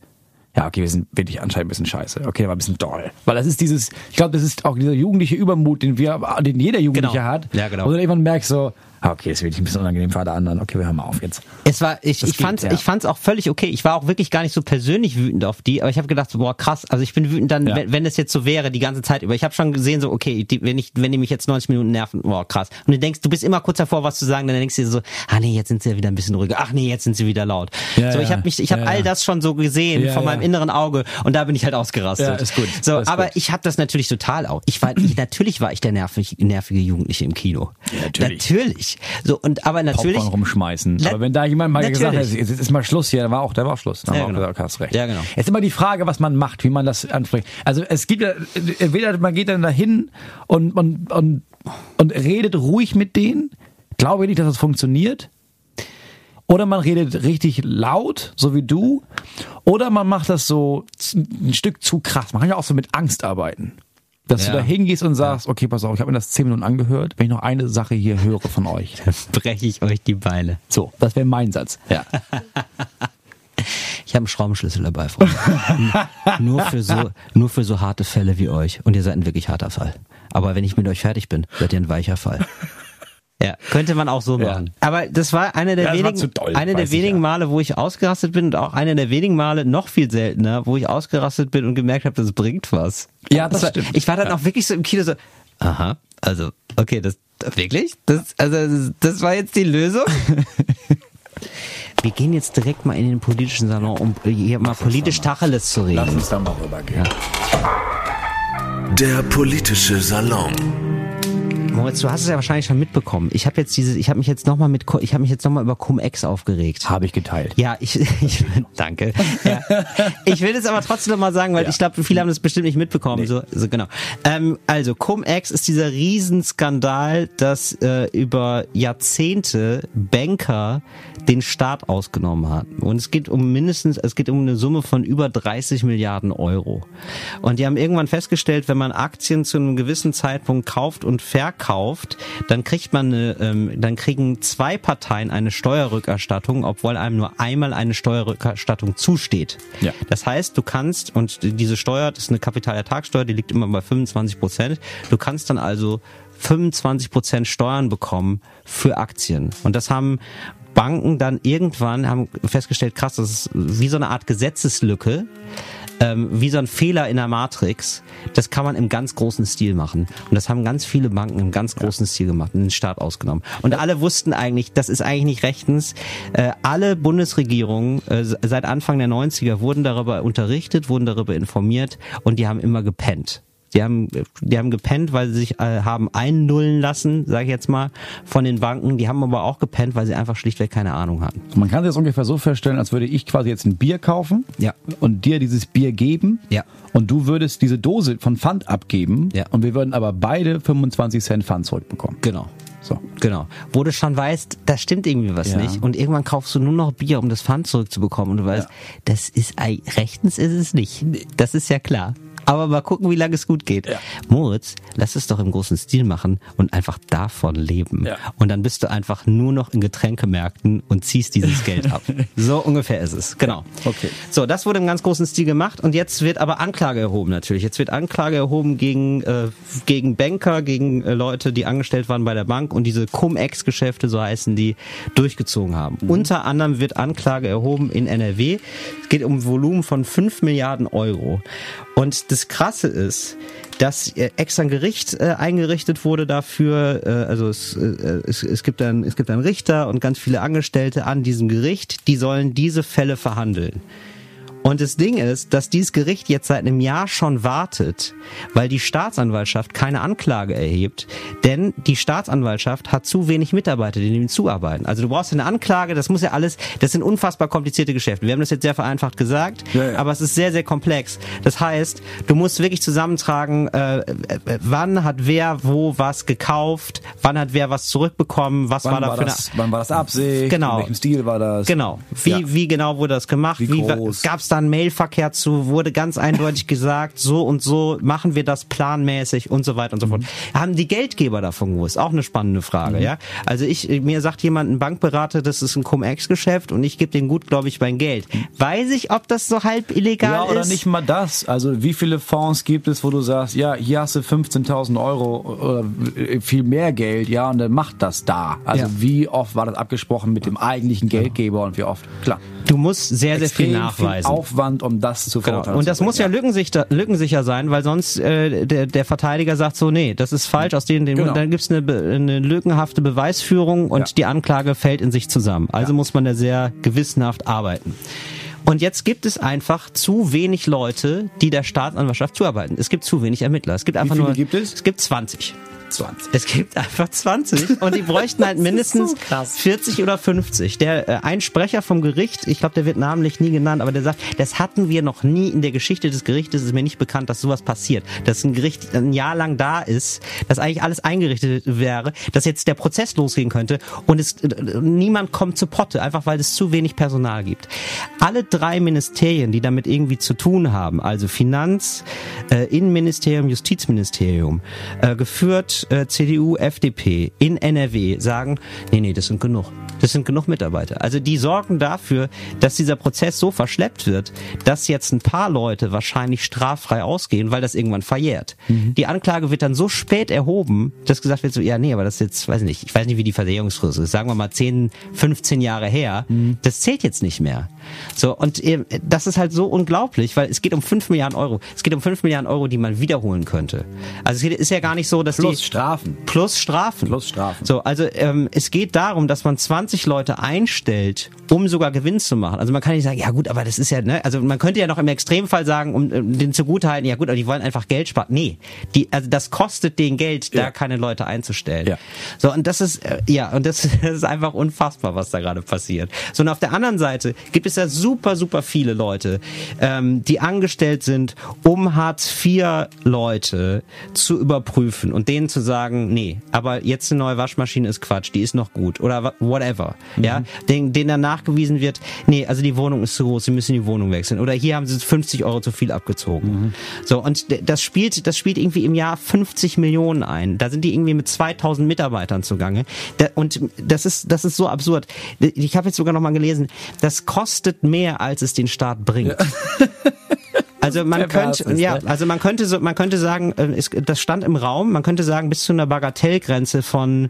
ja, okay, wir sind wirklich anscheinend ein bisschen scheiße. Okay, war ein bisschen doll. Weil das ist dieses, ich glaube, das ist auch dieser jugendliche Übermut, den wir, den jeder Jugendliche Genau. hat. Ja, genau. Und dann irgendwann merkst so, Okay, das wirklich ein bisschen unangenehm für alle anderen. Okay, wir hören mal auf jetzt. Es war, ich, Das ich geht, fand's, ja. ich fand's auch völlig okay. Ich war auch wirklich gar nicht so persönlich wütend auf die, aber ich habe gedacht, so, boah, krass. Also ich bin wütend dann, Ja. wenn, wenn es jetzt so wäre, die ganze Zeit über. Ich habe schon gesehen, so, okay, die, wenn ich, wenn die mich jetzt 90 Minuten nerven, boah, krass. Und du denkst, du bist immer kurz davor, was zu sagen, dann denkst du dir so, ah nee, jetzt sind sie ja wieder ein bisschen ruhiger. Ach nee, jetzt sind sie wieder laut. Ja, so, ich habe mich, ich habe all das schon so gesehen von meinem inneren Auge und da bin ich halt ausgerastet. Ja, ist gut. So, Ist aber gut. ich habe das natürlich total auch. Ich war, ich, natürlich war ich der nervig, nervige Jugendliche im Kino. Ja, natürlich. So und aber natürlich. Popcorn rumschmeißen. Na- Aber wenn da jemand mal gesagt Natürlich. hat, jetzt ist mal Schluss hier, war auch, da war auch Schluss. Dann Ja, genau. gesagt, hast recht. Ja, genau. Jetzt immer die Frage, was man macht, wie man das anspricht. Also es gibt ja, entweder man geht dann dahin und, und, und, und redet ruhig mit denen. Glaube nicht, dass das funktioniert. Oder man redet richtig laut, so wie du. Oder man macht das so ein Stück zu krass. Man kann ja auch so mit Angst arbeiten. Dass Ja. du da hingehst und sagst, okay, pass auf, ich habe mir das zehn Minuten angehört, wenn ich noch eine Sache hier höre von euch. breche ich euch die Beine. So, das wäre mein Satz. Ja. Ich habe einen Schraubenschlüssel dabei, Freunde. nur für so, nur für so harte Fälle wie euch. Und ihr seid ein wirklich harter Fall. Aber wenn ich mit euch fertig bin, seid ihr ein weicher Fall. Ja, könnte man auch so Ja. machen. Aber das war eine der Ja, das wenigen, doll, eine der wenigen ja. Male, wo ich ausgerastet bin und auch eine der wenigen Male noch viel seltener, wo ich ausgerastet bin und gemerkt habe, das bringt was. Ja, das war, stimmt. Ich war dann auch wirklich so im Kino so, aha, also, okay, das, wirklich? Das, also, das, das war jetzt die Lösung? Wir gehen jetzt direkt mal in den politischen Salon, um hier mal politisch Tacheles zu Lass reden. uns da mal rübergehen. Der politische Salon. Moritz, du hast es ja wahrscheinlich schon mitbekommen. Ich habe jetzt diese, ich habe mich jetzt nochmal mit, ich habe mich jetzt nochmal über Cum-Ex aufgeregt. Habe ich geteilt. Ja, ich, ich danke. Ja. Ich will das aber trotzdem noch mal sagen, weil Ja. ich glaube, viele haben das bestimmt nicht mitbekommen. So, so genau. Ähm, also Cum-Ex ist dieser Riesenskandal, dass äh, über Jahrzehnte Banker den Staat ausgenommen hatten. Und es geht um mindestens, es geht um eine Summe von über 30 Milliarden Euro. Und die haben irgendwann festgestellt, wenn man Aktien zu einem gewissen Zeitpunkt kauft und verkauft, dann kriegt man eine, ähm, dann kriegen zwei Parteien eine Steuerrückerstattung, obwohl einem nur einmal eine Steuerrückerstattung zusteht. Ja. Das heißt, du kannst, und diese Steuer, das ist eine Kapitalertragssteuer, die liegt immer bei 25 Prozent, du kannst dann also 25 Prozent Steuern bekommen für Aktien. Und das haben Banken dann irgendwann haben festgestellt, krass, das ist wie so eine Art Gesetzeslücke, ähm, wie so ein Fehler in der Matrix. Das kann man im ganz großen Stil machen. Und das haben ganz viele Banken im ganz großen Stil gemacht und den Staat ausgenommen. Und alle wussten eigentlich, das ist eigentlich nicht rechtens. Äh, alle Bundesregierungen äh, seit Anfang der 90er wurden darüber unterrichtet, wurden darüber informiert und die haben immer gepennt. Die haben, die haben gepennt, weil sie sich äh, haben einnullen lassen, sage ich jetzt mal, von den Banken. Die haben aber auch gepennt, weil sie einfach schlichtweg keine Ahnung hatten. Man kann sich das ungefähr so vorstellen, als würde ich quasi jetzt ein Bier kaufen Ja. und dir dieses Bier geben Ja. und du würdest diese Dose von Pfand abgeben Ja. und wir würden aber beide 25 Cent Pfand zurückbekommen. Genau. So. Genau. Wo du schon weißt, da stimmt irgendwie was Ja. nicht. Und irgendwann kaufst du nur noch Bier, um das Pfand zurückzubekommen. Und du weißt, das ist, rechtens ist es nicht. Das ist ja klar. Aber mal gucken, wie lange es gut geht. Moritz, lass es doch im großen Stil machen und einfach davon leben. Ja. Und dann bist du einfach nur noch in Getränkemärkten und ziehst dieses Geld ab. so ungefähr ist es. Genau. Okay. So, das wurde im ganz großen Stil gemacht und jetzt wird aber Anklage erhoben natürlich. Jetzt wird Anklage erhoben gegen, äh, gegen Banker, gegen äh, Leute, die angestellt waren bei der Bank und diese Cum-Ex-Geschäfte, so heißen die, durchgezogen haben. Unter anderem wird Anklage erhoben in NRW. Es geht um ein Volumen von 5 Milliarden Euro. Und das Krasse ist, dass äh, extra ein Gericht äh, eingerichtet wurde dafür. Äh, also es, äh, es, es, gibt dann, es gibt einen Richter und ganz viele Angestellte an diesem Gericht, die sollen diese Fälle verhandeln. Und das Ding ist, dass dieses Gericht jetzt seit einem Jahr schon wartet, weil die Staatsanwaltschaft keine Anklage erhebt, denn die Staatsanwaltschaft hat zu wenig Mitarbeiter, die dem zuarbeiten. Also du brauchst eine Anklage, das muss ja alles, das sind unfassbar komplizierte Geschäfte. Wir haben das jetzt sehr vereinfacht gesagt, Ja, ja. aber es ist sehr, sehr komplex. Das heißt, du musst wirklich zusammentragen, äh, äh, wann hat wer wo was gekauft, wann hat wer was zurückbekommen, was Wann war da war, für das, eine wann war das Absicht? Genau. In welchem Stil war das? Genau. Wie, Ja. wie genau wurde das gemacht? Wie Wie, groß? gab es da ein Mailverkehr zu, wurde ganz eindeutig gesagt, so und so machen wir das planmäßig und so weiter und so fort. Haben die Geldgeber davon gewusst? Auch eine spannende Frage, ja. Also ich, mir sagt jemand, ein Bankberater, das ist ein Cum-Ex-Geschäft und ich gebe den gut, glaube ich, mein Geld. Weiß ich, ob das so halb illegal Ja, oder ist? nicht mal das. Also wie viele Fonds gibt es, wo du sagst, ja, hier hast du 15.000 Euro oder viel mehr Geld, ja, und dann macht das da. Also Ja. wie oft war das abgesprochen mit dem eigentlichen Geldgeber und wie oft? Klar. Du musst sehr, sehr viel nachweisen. Aufwand, um das zu Genau. verurteilen. Und das muss ja lückensicher, lückensicher sein, weil sonst äh, der, der Verteidiger sagt so, nee, das ist falsch, aus denen, den, Genau. dann gibt's eine, eine lückenhafte Beweisführung und Ja. die Anklage fällt in sich zusammen. Also muss man da sehr gewissenhaft arbeiten. Und jetzt gibt es einfach zu wenig Leute, die der Staatsanwaltschaft zuarbeiten. Es gibt zu wenig Ermittler. Es gibt einfach viele nur. gibt es? Es gibt 20. 20. Es gibt einfach 20 und die bräuchten halt mindestens so krass. 40 oder 50. Der äh, ein Sprecher vom Gericht, ich glaube, der wird namentlich nie genannt, aber der sagt, das hatten wir noch nie in der Geschichte des Gerichtes, ist mir nicht bekannt, dass sowas passiert. Dass ein Gericht ein Jahr lang da ist, dass eigentlich alles eingerichtet wäre, dass jetzt der Prozess losgehen könnte und es äh, niemand kommt zu Potte, einfach weil es zu wenig Personal gibt. Alle drei Ministerien, die damit irgendwie zu tun haben, also Finanz, äh, Innenministerium, Justizministerium, äh, äh, CDU, FDP in NRW, sagen, nee, nee, das sind genug. Das sind genug Mitarbeiter. Also die sorgen dafür, dass dieser Prozess so verschleppt wird, dass jetzt ein paar Leute wahrscheinlich straffrei ausgehen, weil das irgendwann verjährt. Die Anklage wird dann so spät erhoben, dass gesagt wird so, ja, nee, aber das ist jetzt, weiß nicht, ich weiß nicht, wie die Verjährungsfrist ist, sagen wir mal 10, 15 Jahre her, das zählt jetzt nicht mehr. So, und ähm, das ist halt so unglaublich, weil es geht um 5 Milliarden Euro. Es geht um 5 Milliarden Euro, die man wiederholen könnte. Also es ist ja gar nicht so, dass Plus die Strafen. plus Strafen. Plus Strafen. So, also ähm, es geht darum, dass man 20 Leute einstellt, um sogar Gewinn zu machen. Also man kann nicht sagen, ja gut, aber das ist ja, ne, also man könnte ja noch im Extremfall sagen, um ähm, den zugutehalten, ja gut, aber die wollen einfach Geld sparen. Nee, die, also das kostet den Geld, da Ja. keine Leute einzustellen. Ja. So, und das ist, äh, ja, und das, das ist einfach unfassbar, was da gerade passiert. So, und auf der anderen Seite gibt es ja super, super viele Leute, ähm, die angestellt sind, um Hartz-IV-Leute zu überprüfen und denen zu sagen, nee, aber jetzt eine neue Waschmaschine ist Quatsch, die ist noch gut oder whatever. Ja, den, denen dann nachgewiesen wird, nee, also die Wohnung ist zu groß, sie müssen die Wohnung wechseln oder hier haben sie 50 Euro zu viel abgezogen. So, und das spielt, das spielt irgendwie im Jahr 50 Millionen ein. Da sind die irgendwie mit 2000 Mitarbeitern zugange. Und das ist, das ist so absurd. Ich habe jetzt sogar noch mal gelesen, das kostet mehr, als es den Staat bringt. Also man pervers könnte, ist, ja, ne? also man könnte so, man könnte sagen, äh, es, das stand im Raum, man könnte sagen, bis zu einer Bagatellgrenze von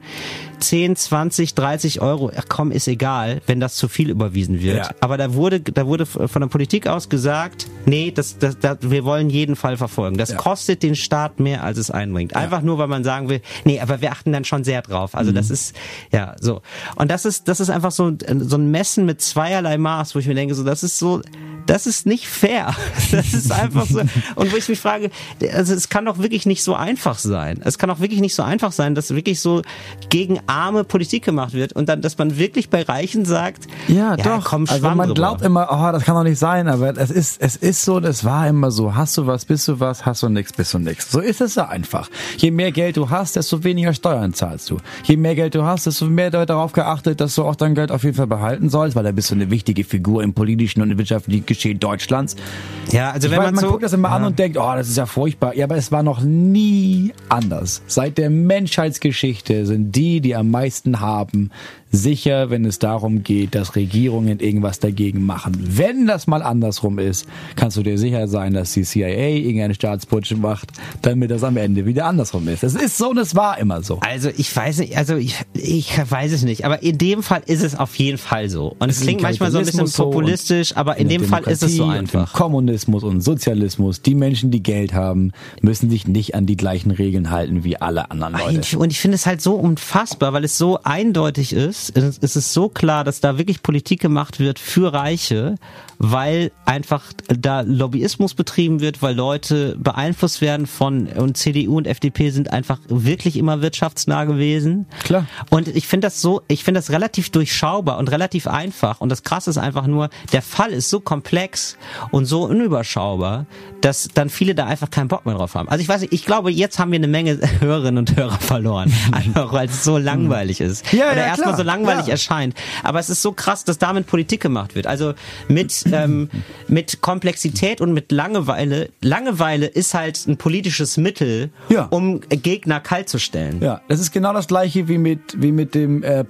10, 20, 30 Euro, ach komm, ist egal, wenn das zu viel überwiesen wird. Ja. Aber da wurde, da wurde von der Politik aus gesagt, nee, das, das, das, wir wollen jeden Fall verfolgen. Das Ja. kostet den Staat mehr, als es einbringt. Einfach nur, weil man sagen will, nee, aber wir achten dann schon sehr drauf. Also Mhm. das ist, ja, so. Und das ist, das ist einfach so, so ein Messen mit zweierlei Maß, wo ich mir denke, so, das ist so, das ist nicht fair. Das ist einfach so. Und wo ich mich frage, also es kann doch wirklich nicht so einfach sein. Es kann doch wirklich nicht so einfach sein, dass wirklich so gegen arme Politik gemacht wird und dann, dass man wirklich bei Reichen sagt, Ja, doch. komm, also man drüber. glaubt immer, oh, das kann doch nicht sein, aber es ist, es ist so, das war immer so. Hast du was, bist du was, hast du nix, bist du nix. So ist es ja einfach. Je mehr Geld du hast, desto weniger Steuern zahlst du. Je mehr Geld du hast, desto mehr wird darauf geachtet, dass du auch dein Geld auf jeden Fall behalten sollst, weil da bist du eine wichtige Figur im politischen und im wirtschaftlichen Geschehen Deutschlands. Ja, also Ich wenn weiß, man, man so, guckt das immer an und denkt, oh, das ist ja furchtbar. Ja, aber es war noch nie anders. Seit der Menschheitsgeschichte sind die, die am meisten haben, sicher, wenn es darum geht, dass Regierungen irgendwas dagegen machen. Wenn das mal andersrum ist, kannst du dir sicher sein, dass die CIA irgendeine Staatsputsch macht, damit das am Ende wieder andersrum ist. Es ist so und es war immer so. Also ich weiß nicht, also ich, ich weiß es nicht, aber in dem Fall ist es auf jeden Fall so. Und es klingt manchmal so ein bisschen populistisch, aber in der dem Fall ist es so einfach. Kommunismus und Sozialismus, die Menschen, die Geld haben, müssen sich nicht an die gleichen Regeln halten wie alle anderen Leute. Und ich finde es halt so unfassbar, weil es so eindeutig ist. Es es ist so klar, dass da wirklich Politik gemacht wird für Reiche, weil einfach da Lobbyismus betrieben wird, weil Leute beeinflusst werden von und CDU und FDP sind einfach wirklich immer wirtschaftsnah gewesen. Klar. Und ich finde das so, ich finde das relativ durchschaubar und relativ einfach. Und das Krasse ist einfach nur, der Fall ist so komplex und so unüberschaubar, dass dann viele da einfach keinen Bock mehr drauf haben. Also ich weiß nicht, ich glaube, jetzt haben wir eine Menge Hörerinnen und Hörer verloren. Einfach weil es so langweilig ist. Ja, Oder ja, erstmal so langweilig Ja. erscheint. Aber es ist so krass, dass damit Politik gemacht wird. Also mit, ähm, mit Komplexität und mit Langeweile. Langeweile ist halt ein politisches Mittel, Ja. um Gegner kalt zu stellen. Ja, das ist genau das gleiche wie mit, wie mit dem äh,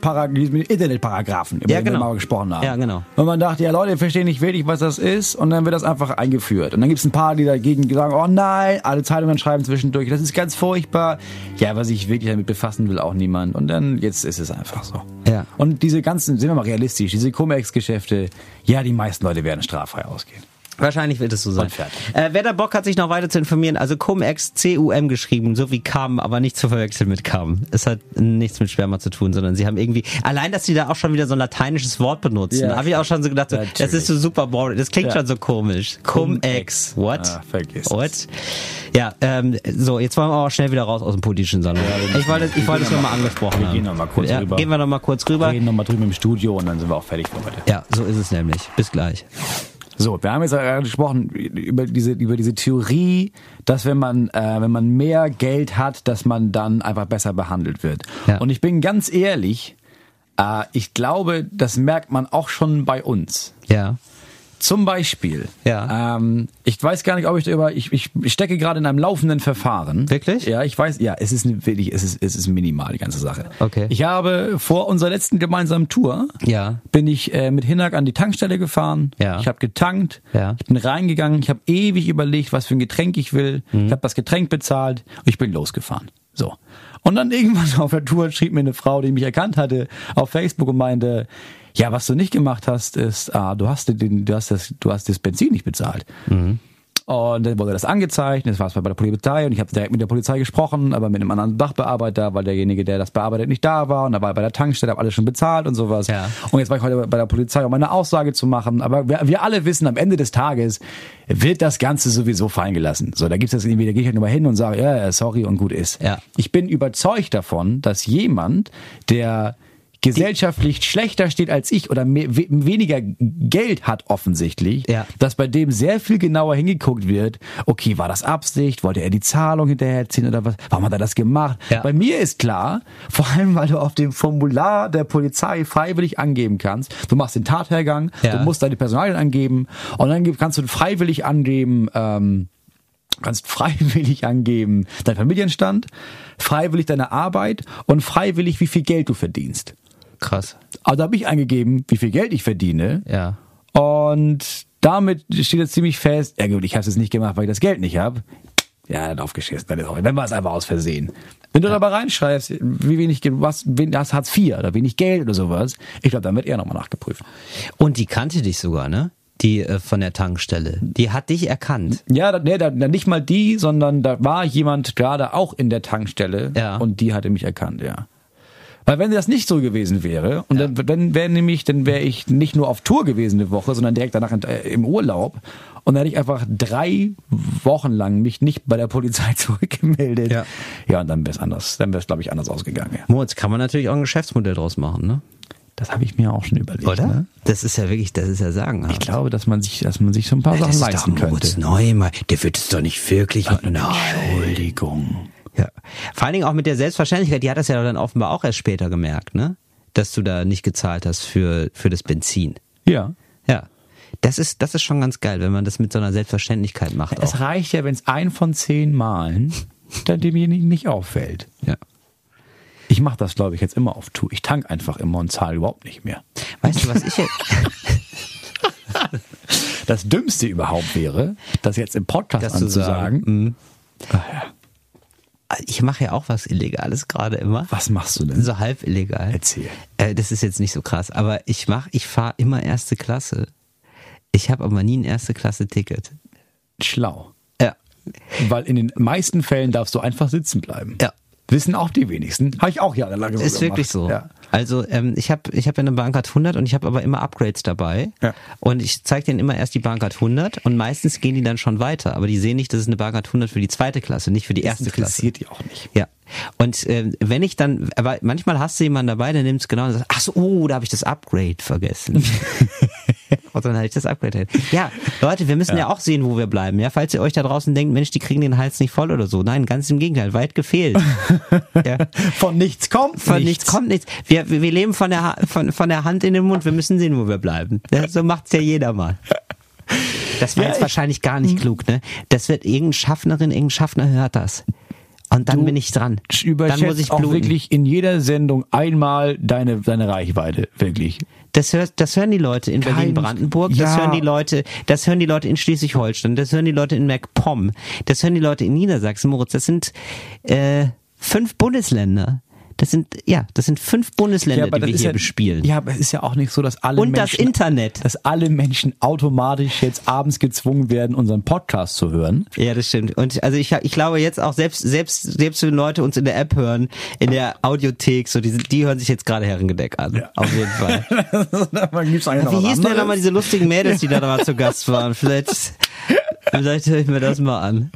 Internetparagraphen, über Ja, den wir genau. mal gesprochen haben. Ja, genau. Und man dachte, ja Leute, ihr versteht nicht wirklich, was das ist und dann wird das einfach eingeführt. Und dann gibt es ein paar, die dagegen sagen, oh nein, alle Zeitungen schreiben zwischendurch, das ist ganz furchtbar. Ja, aber sich wirklich damit befassen will auch niemand. Und dann, jetzt ist es einfach so. Ja. Und diese ganzen, sind wir mal realistisch, diese Cum-Ex-Geschäfte, ja, die meisten Leute werden straffrei ausgehen. Wahrscheinlich wird es so sein. Äh, wer da Bock hat, sich noch weiter zu informieren, also Cum-Ex, C-U-M geschrieben, so wie Kam, aber nicht zu verwechseln mit Kam. Es hat nichts mit Sperma zu tun, sondern sie haben irgendwie, allein, dass sie da auch schon wieder so ein lateinisches Wort benutzen, Ja. habe ich auch schon so gedacht, so, das ist so super boring, das klingt Ja. schon so komisch. Cum-Ex, what? Ah, vergiss What? Ja, ähm, so, jetzt wollen wir aber schnell wieder raus aus dem politischen Salon. ich wollte, ich wollte es gehen nur noch mal mal- angesprochen wir haben. gehen noch mal kurz ja, rüber. Gehen wir noch mal kurz rüber. Reden nochmal drüben im Studio und dann sind wir auch fertig für heute. Ja, so ist es nämlich. Bis gleich. So, wir haben jetzt gerade gesprochen über diese über diese Theorie, dass wenn man äh, wenn man mehr Geld hat, dass man dann einfach besser behandelt wird. Ja. Und ich bin ganz ehrlich, äh, ich glaube, das merkt man auch schon bei uns. Ja. Zum Beispiel, Ja. ähm, ich weiß gar nicht, ob ich darüber, ich, ich stecke gerade in einem laufenden Verfahren. Wirklich? Ja, ich weiß, ja, es ist wirklich, es ist, es ist minimal, die ganze Sache. Okay. Ich habe vor unserer letzten gemeinsamen Tour, Ja. bin ich äh, mit Hinak an die Tankstelle gefahren. Ja. Ich habe getankt. Ja. Ich bin reingegangen. Ich habe ewig überlegt, was für ein Getränk ich will. Mhm. Ich habe das Getränk bezahlt und ich bin losgefahren. So. Und dann irgendwann auf der Tour schrieb mir eine Frau, die mich erkannt hatte, auf Facebook und meinte, ja, was du nicht gemacht hast, ist, ah, du hast den, du hast das, du hast das Benzin nicht bezahlt. Und dann wurde das angezeigt, das war es bei der Polizei und ich habe direkt mit der Polizei gesprochen, aber mit einem anderen Sachbearbeiter, weil derjenige, der das bearbeitet, nicht da war und da war er bei der Tankstelle, habe alles schon bezahlt und sowas. Ja. Und jetzt war ich heute bei der Polizei, um eine Aussage zu machen, aber wir, wir alle wissen, am Ende des Tages wird das Ganze sowieso fallen gelassen. So, da gibt's das irgendwie, da gehe ich halt nur mal hin und sage, ja, ja, sorry und gut ist. Ja. Ich bin überzeugt davon, dass jemand, der gesellschaftlich schlechter steht als ich oder mehr, we, weniger Geld hat offensichtlich, Ja. dass bei dem sehr viel genauer hingeguckt wird, okay, war das Absicht, wollte er die Zahlung hinterherziehen oder was, warum hat er das gemacht? Ja. Bei mir ist klar, vor allem weil du auf dem Formular der Polizei freiwillig angeben kannst, du machst den Tathergang, Ja. du musst deine Personalien angeben und dann kannst du freiwillig angeben, ähm, kannst freiwillig angeben deinen Familienstand, freiwillig deine Arbeit und freiwillig wie viel Geld du verdienst. Krass. Also da habe ich eingegeben, wie viel Geld ich verdiene Ja. und damit steht jetzt ziemlich fest, ja gut, ich habe es jetzt nicht gemacht, weil ich das Geld nicht habe. Ja, dann aufgeschissen, dann ist auch, dann war es einfach aus Versehen. Wenn du dabei reinschreibst, wie wenig was, wen- hast Hartz IV oder wenig Geld oder sowas, ich glaube, dann wird eher nochmal nachgeprüft. Und die kannte dich sogar, ne? Die äh, von der Tankstelle. Die hat dich erkannt. Ja, da, nee, da nicht mal die, sondern da war jemand gerade auch in der Tankstelle Ja. und die hatte mich erkannt, ja. Weil wenn das nicht so gewesen wäre, und dann, dann wäre nämlich, dann wäre ich nicht nur auf Tour gewesen eine Woche, sondern direkt danach in, äh, im Urlaub. Und dann hätte ich einfach drei Wochen lang mich nicht bei der Polizei zurückgemeldet. Ja. Ja, und dann wäre es anders, dann wäre es, glaube ich, anders ausgegangen. Ja. Moritz, kann man natürlich auch ein Geschäftsmodell draus machen, ne? Das habe ich mir auch schon überlegt. Ne? Das ist ja wirklich, das ist ja sagen. Ich glaube, dass man sich, dass man sich so ein paar Sachen leisten könnte. Neumann. Der wird es doch nicht wirklich. Nein. Entschuldigung. Ja. Vor allen Dingen auch mit der Selbstverständlichkeit, die hat das ja dann offenbar auch erst später gemerkt, ne? Dass du da nicht gezahlt hast für, für das Benzin. Ja. Ja. Das ist, das ist schon ganz geil, wenn man das mit so einer Selbstverständlichkeit macht. Es Auch. reicht ja, wenn es ein von zehn Malen dann demjenigen nicht auffällt. Ja. Ich mache das, glaube ich, jetzt immer auf Tour. Ich tank einfach immer und zahle überhaupt nicht mehr. Weißt du, was ich jetzt, Das Dümmste überhaupt wäre, das jetzt im Podcast Das zu sagen. anzusagen. Ach ja. Ich mache ja auch was Illegales gerade immer. Was machst du denn? So halb illegal. Erzähl. Äh, das ist jetzt nicht so krass, aber ich mach, ich fahre immer erste Klasse. Ich habe aber nie ein erste Klasse Ticket. Schlau. Ja. Weil in den meisten Fällen darfst du einfach sitzen bleiben. Ja. Wissen auch die wenigsten. Habe ich auch jahrelang so Ist wirklich gemacht. so. Ja. Also ähm, ich habe ich hab ja eine Bahncard 100 und ich habe aber immer Upgrades dabei. Ja. Und ich zeige denen immer erst die Bahncard 100 und meistens gehen die dann schon weiter. Aber die sehen nicht, das ist eine Bahncard 100 für die zweite Klasse, nicht für die erste Das Klasse. interessiert die auch nicht. Ja. Und ähm, wenn ich dann, aber manchmal hast du jemanden dabei, der nimmt es genau und sagt, ach so, oh, da habe ich das Upgrade vergessen. Und dann hatte ich das Upgrade. Ja, Leute, wir müssen ja. auch sehen, wo wir bleiben. Ja, falls ihr euch da draußen denkt, Mensch, die kriegen den Hals nicht voll oder so. Nein, ganz im Gegenteil, weit gefehlt. ja. Von nichts kommt Von nichts, kommt nichts. Wir, wir leben von der, Ha- von, von der Hand in den Mund. Wir müssen sehen, wo wir bleiben. Ja, so macht's ja jeder mal. Das war Ja, jetzt ich- wahrscheinlich gar nicht klug, ne? Das wird irgendein Schaffnerin, irgendein Schaffner hört das. Und dann Du bin ich dran. Dann muss ich auch wirklich in jeder Sendung einmal deine, deine Reichweite. Wirklich. Das, hört, das hören die Leute in Berlin-Brandenburg, das Ja. hören die Leute, das hören die Leute in Schleswig-Holstein, das hören die Leute in MacPom, das hören die Leute in Niedersachsen, Moritz. Das sind äh, fünf Bundesländer. Das sind ja, das sind fünf Bundesländer, die wir hier ja, bespielen. Ja, aber es ist ja auch nicht so, dass alle Und das Menschen, Internet. dass alle Menschen automatisch jetzt abends gezwungen werden, unseren Podcast zu hören. Ja, das stimmt. Und also ich, ich glaube jetzt auch selbst selbst selbst wenn Leute uns in der App hören, in der Audiothek, so die, die hören sich jetzt gerade Herrengedeck an. Auf jeden Fall. Wie hießen denn nochmal diese lustigen Mädels, die da mal zu Gast waren? Vielleicht, vielleicht höre ich mir das mal an.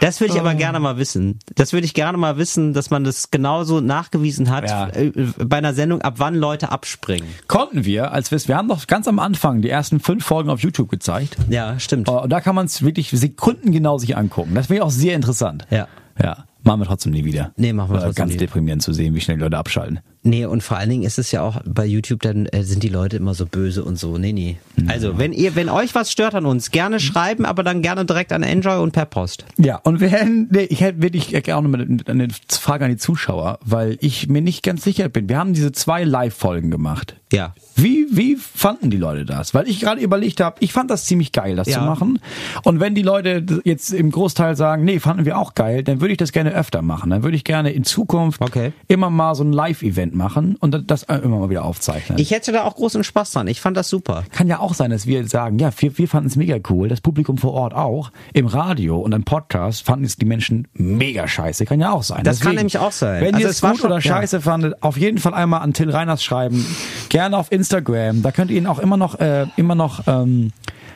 Das würde ich Oh. aber gerne mal wissen. Das würde ich gerne mal wissen, dass man das genauso nachgewiesen hat Ja. äh, bei einer Sendung, ab wann Leute abspringen. Konnten wir, als wir wir haben doch ganz am Anfang die ersten fünf Folgen auf YouTube gezeigt. Ja, stimmt. Und da kann man es wirklich sekundengenau sich angucken. Das wäre auch sehr interessant. Ja. Ja. Machen wir trotzdem nie wieder. Nee, machen wir War trotzdem Ganz nie. deprimierend zu sehen, wie schnell Leute abschalten. Nee, und vor allen Dingen ist es ja auch bei YouTube, dann äh, sind die Leute immer so böse und so. Nee, nee. Also, wenn ihr, wenn euch was stört an uns, gerne schreiben, aber dann gerne direkt an Enjoy und per Post. Ja, und wir hätten, nee, ich hätte wirklich gerne eine, eine Frage an die Zuschauer, weil ich mir nicht ganz sicher bin. Wir haben diese zwei Live-Folgen gemacht. Ja. Wie, wie fanden die Leute das? Weil ich gerade überlegt habe, ich fand das ziemlich geil, das Ja. zu machen. Und wenn die Leute jetzt im Großteil sagen, nee, fanden wir auch geil, dann würde ich das gerne öfter machen. Dann würde ich gerne in Zukunft Okay. immer mal so ein Live-Event machen und das immer mal wieder aufzeichnen. Ich hätte da auch großen Spaß dran. Ich fand das super. Kann ja auch sein, dass wir sagen, ja, wir, wir fanden es mega cool, das Publikum vor Ort auch. Im Radio und im Podcast fanden es die Menschen mega scheiße. Kann ja auch sein. Das kann nämlich auch sein. Wenn Also ihr es gut schon- oder ja. scheiße fandet, auf jeden Fall einmal an Till Reiners schreiben. Gerne auf Instagram. Da könnt ihr ihn auch immer noch, äh, immer noch ähm,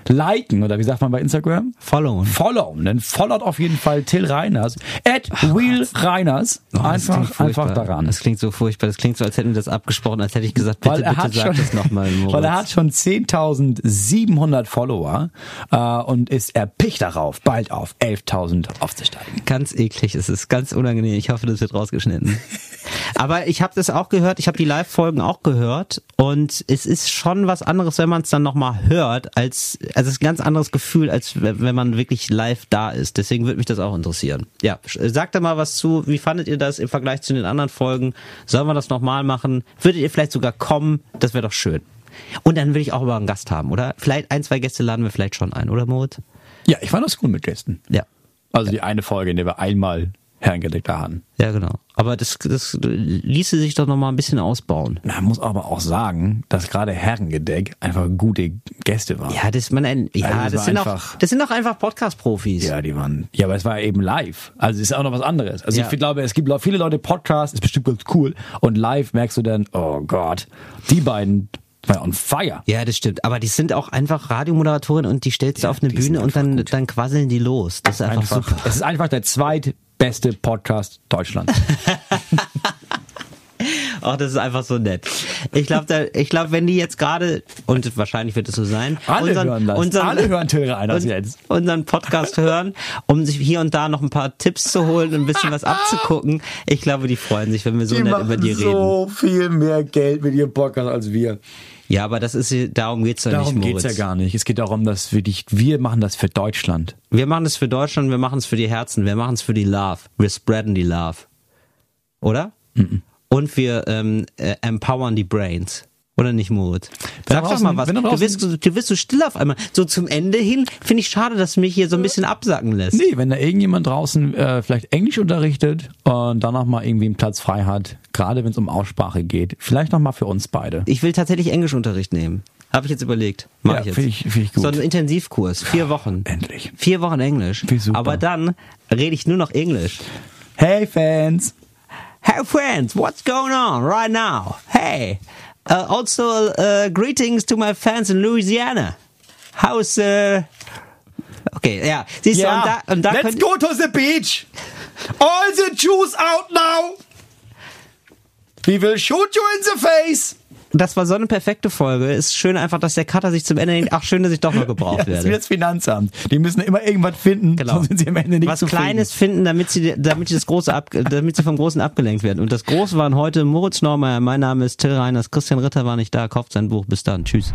liken oder wie sagt man bei Instagram? Followen. Followen. Dann followt auf jeden Fall Till Reiners. At Will Reiners. Oh, einfach, einfach daran. Das klingt so furchtbar. Das klingt so, als hätten wir das abgesprochen, als hätte ich gesagt, bitte, bitte sag schon, das nochmal. weil er hat schon 10.700 Follower äh, und ist erpicht darauf, bald auf 11.000 aufzusteigen. Ganz eklig, es ist ganz unangenehm. Ich hoffe, das wird rausgeschnitten. Aber ich habe das auch gehört, ich habe die Live-Folgen auch gehört und es ist schon was anderes, wenn man es dann nochmal hört, als, also es ist ein ganz anderes Gefühl, als wenn man wirklich live da ist. Deswegen würde mich das auch interessieren. Ja, sch- sagt da mal was zu, wie fandet ihr das im Vergleich zu den anderen Folgen? Sollen wir das nochmal machen? Würdet ihr vielleicht sogar kommen? Das wäre doch schön. Und dann will ich auch mal einen Gast haben, oder? Vielleicht ein, zwei Gäste laden wir vielleicht schon ein, oder Moritz? Ja, ich fand das gut mit Gästen. Ja. Also die eine Folge, in der wir einmal Herrengedeck da hatten. Ja, genau. Aber das, das ließe sich doch noch mal ein bisschen ausbauen. Man muss aber auch sagen, dass gerade Herrengedeck einfach gute Gäste waren. Ja, das, man, ja, Also das, das sind auch, einfach- das sind auch einfach Podcast-Profis. Ja, die waren. Ja, aber es war eben live. Also es ist auch noch was anderes. Also Ja. ich glaube, es gibt viele Leute Podcasts, ist bestimmt ganz cool. Und live merkst du dann, oh Gott, die beiden waren on fire. Ja, das stimmt. Aber die sind auch einfach Radiomoderatoren und die stellst du auf eine Bühne und dann, gut. dann quasseln die los. Das ist einfach, Einfach. super. Es ist einfach der zweitbeste Podcast Deutschlands. Ach, das ist einfach so nett. Ich glaube, ich glaube, wenn die jetzt gerade und wahrscheinlich wird es so sein, Alle hören das. Alle hören Till Reiners und- jetzt. unseren Podcast hören, um sich hier und da noch ein paar Tipps zu holen und ein bisschen was abzugucken. Ich glaube, die freuen sich, wenn wir so nett über die reden. so viel mehr Geld mit ihrem Podcast als wir. Ja, aber das ist darum geht's ja Darum nicht, geht's Moritz. ja gar nicht. Es geht darum, dass wir dich, wir machen das für Deutschland. Wir machen es für Deutschland, wir machen es für die Herzen, wir machen es für die Love. Wir spreaden die Love. Oder? Und wir ähm, äh, empowern die Brains. Oder nicht, Moritz? Sag doch mal was. Du draußen- wirst, so- du wirst so still auf einmal. So zum Ende hin finde ich schade, dass du mich hier so ein bisschen absacken lässt. Nee, wenn da irgendjemand draußen äh, vielleicht Englisch unterrichtet und dann noch mal irgendwie einen Platz frei hat, gerade wenn es um Aussprache geht, vielleicht noch mal für uns beide. Ich will tatsächlich Englischunterricht nehmen. Habe ich jetzt überlegt. Mach Ja, ich jetzt. finde ich- finde ich gut. So einen Intensivkurs. Vier Wochen. Endlich. Vier Wochen Englisch. Ich super. Aber dann rede ich nur noch Englisch. Hey Fans! Hey friends, what's going on right now? Hey, uh, also uh, greetings to my fans in Louisiana. How's uh Okay, yeah. siehst du, und da, und da let's go to the beach! All the Jews out now! We will shoot you in the face! Das war so eine perfekte Folge. Ist schön einfach, dass der Cutter sich zum Ende denkt, ach schön, dass ich doch noch gebraucht Ja, das ist wie werde. das Finanzamt. Die müssen immer irgendwas finden, Genau. sonst sind sie am Ende nicht Was zufrieden. Kleines finden, damit sie, damit sie das Große ab, damit sie vom Großen abgelenkt werden. Und das Große waren heute Moritz Neumeier, mein Name ist Till Reiners, Christian Ritter war nicht da, kauft sein Buch, bis dann, tschüss.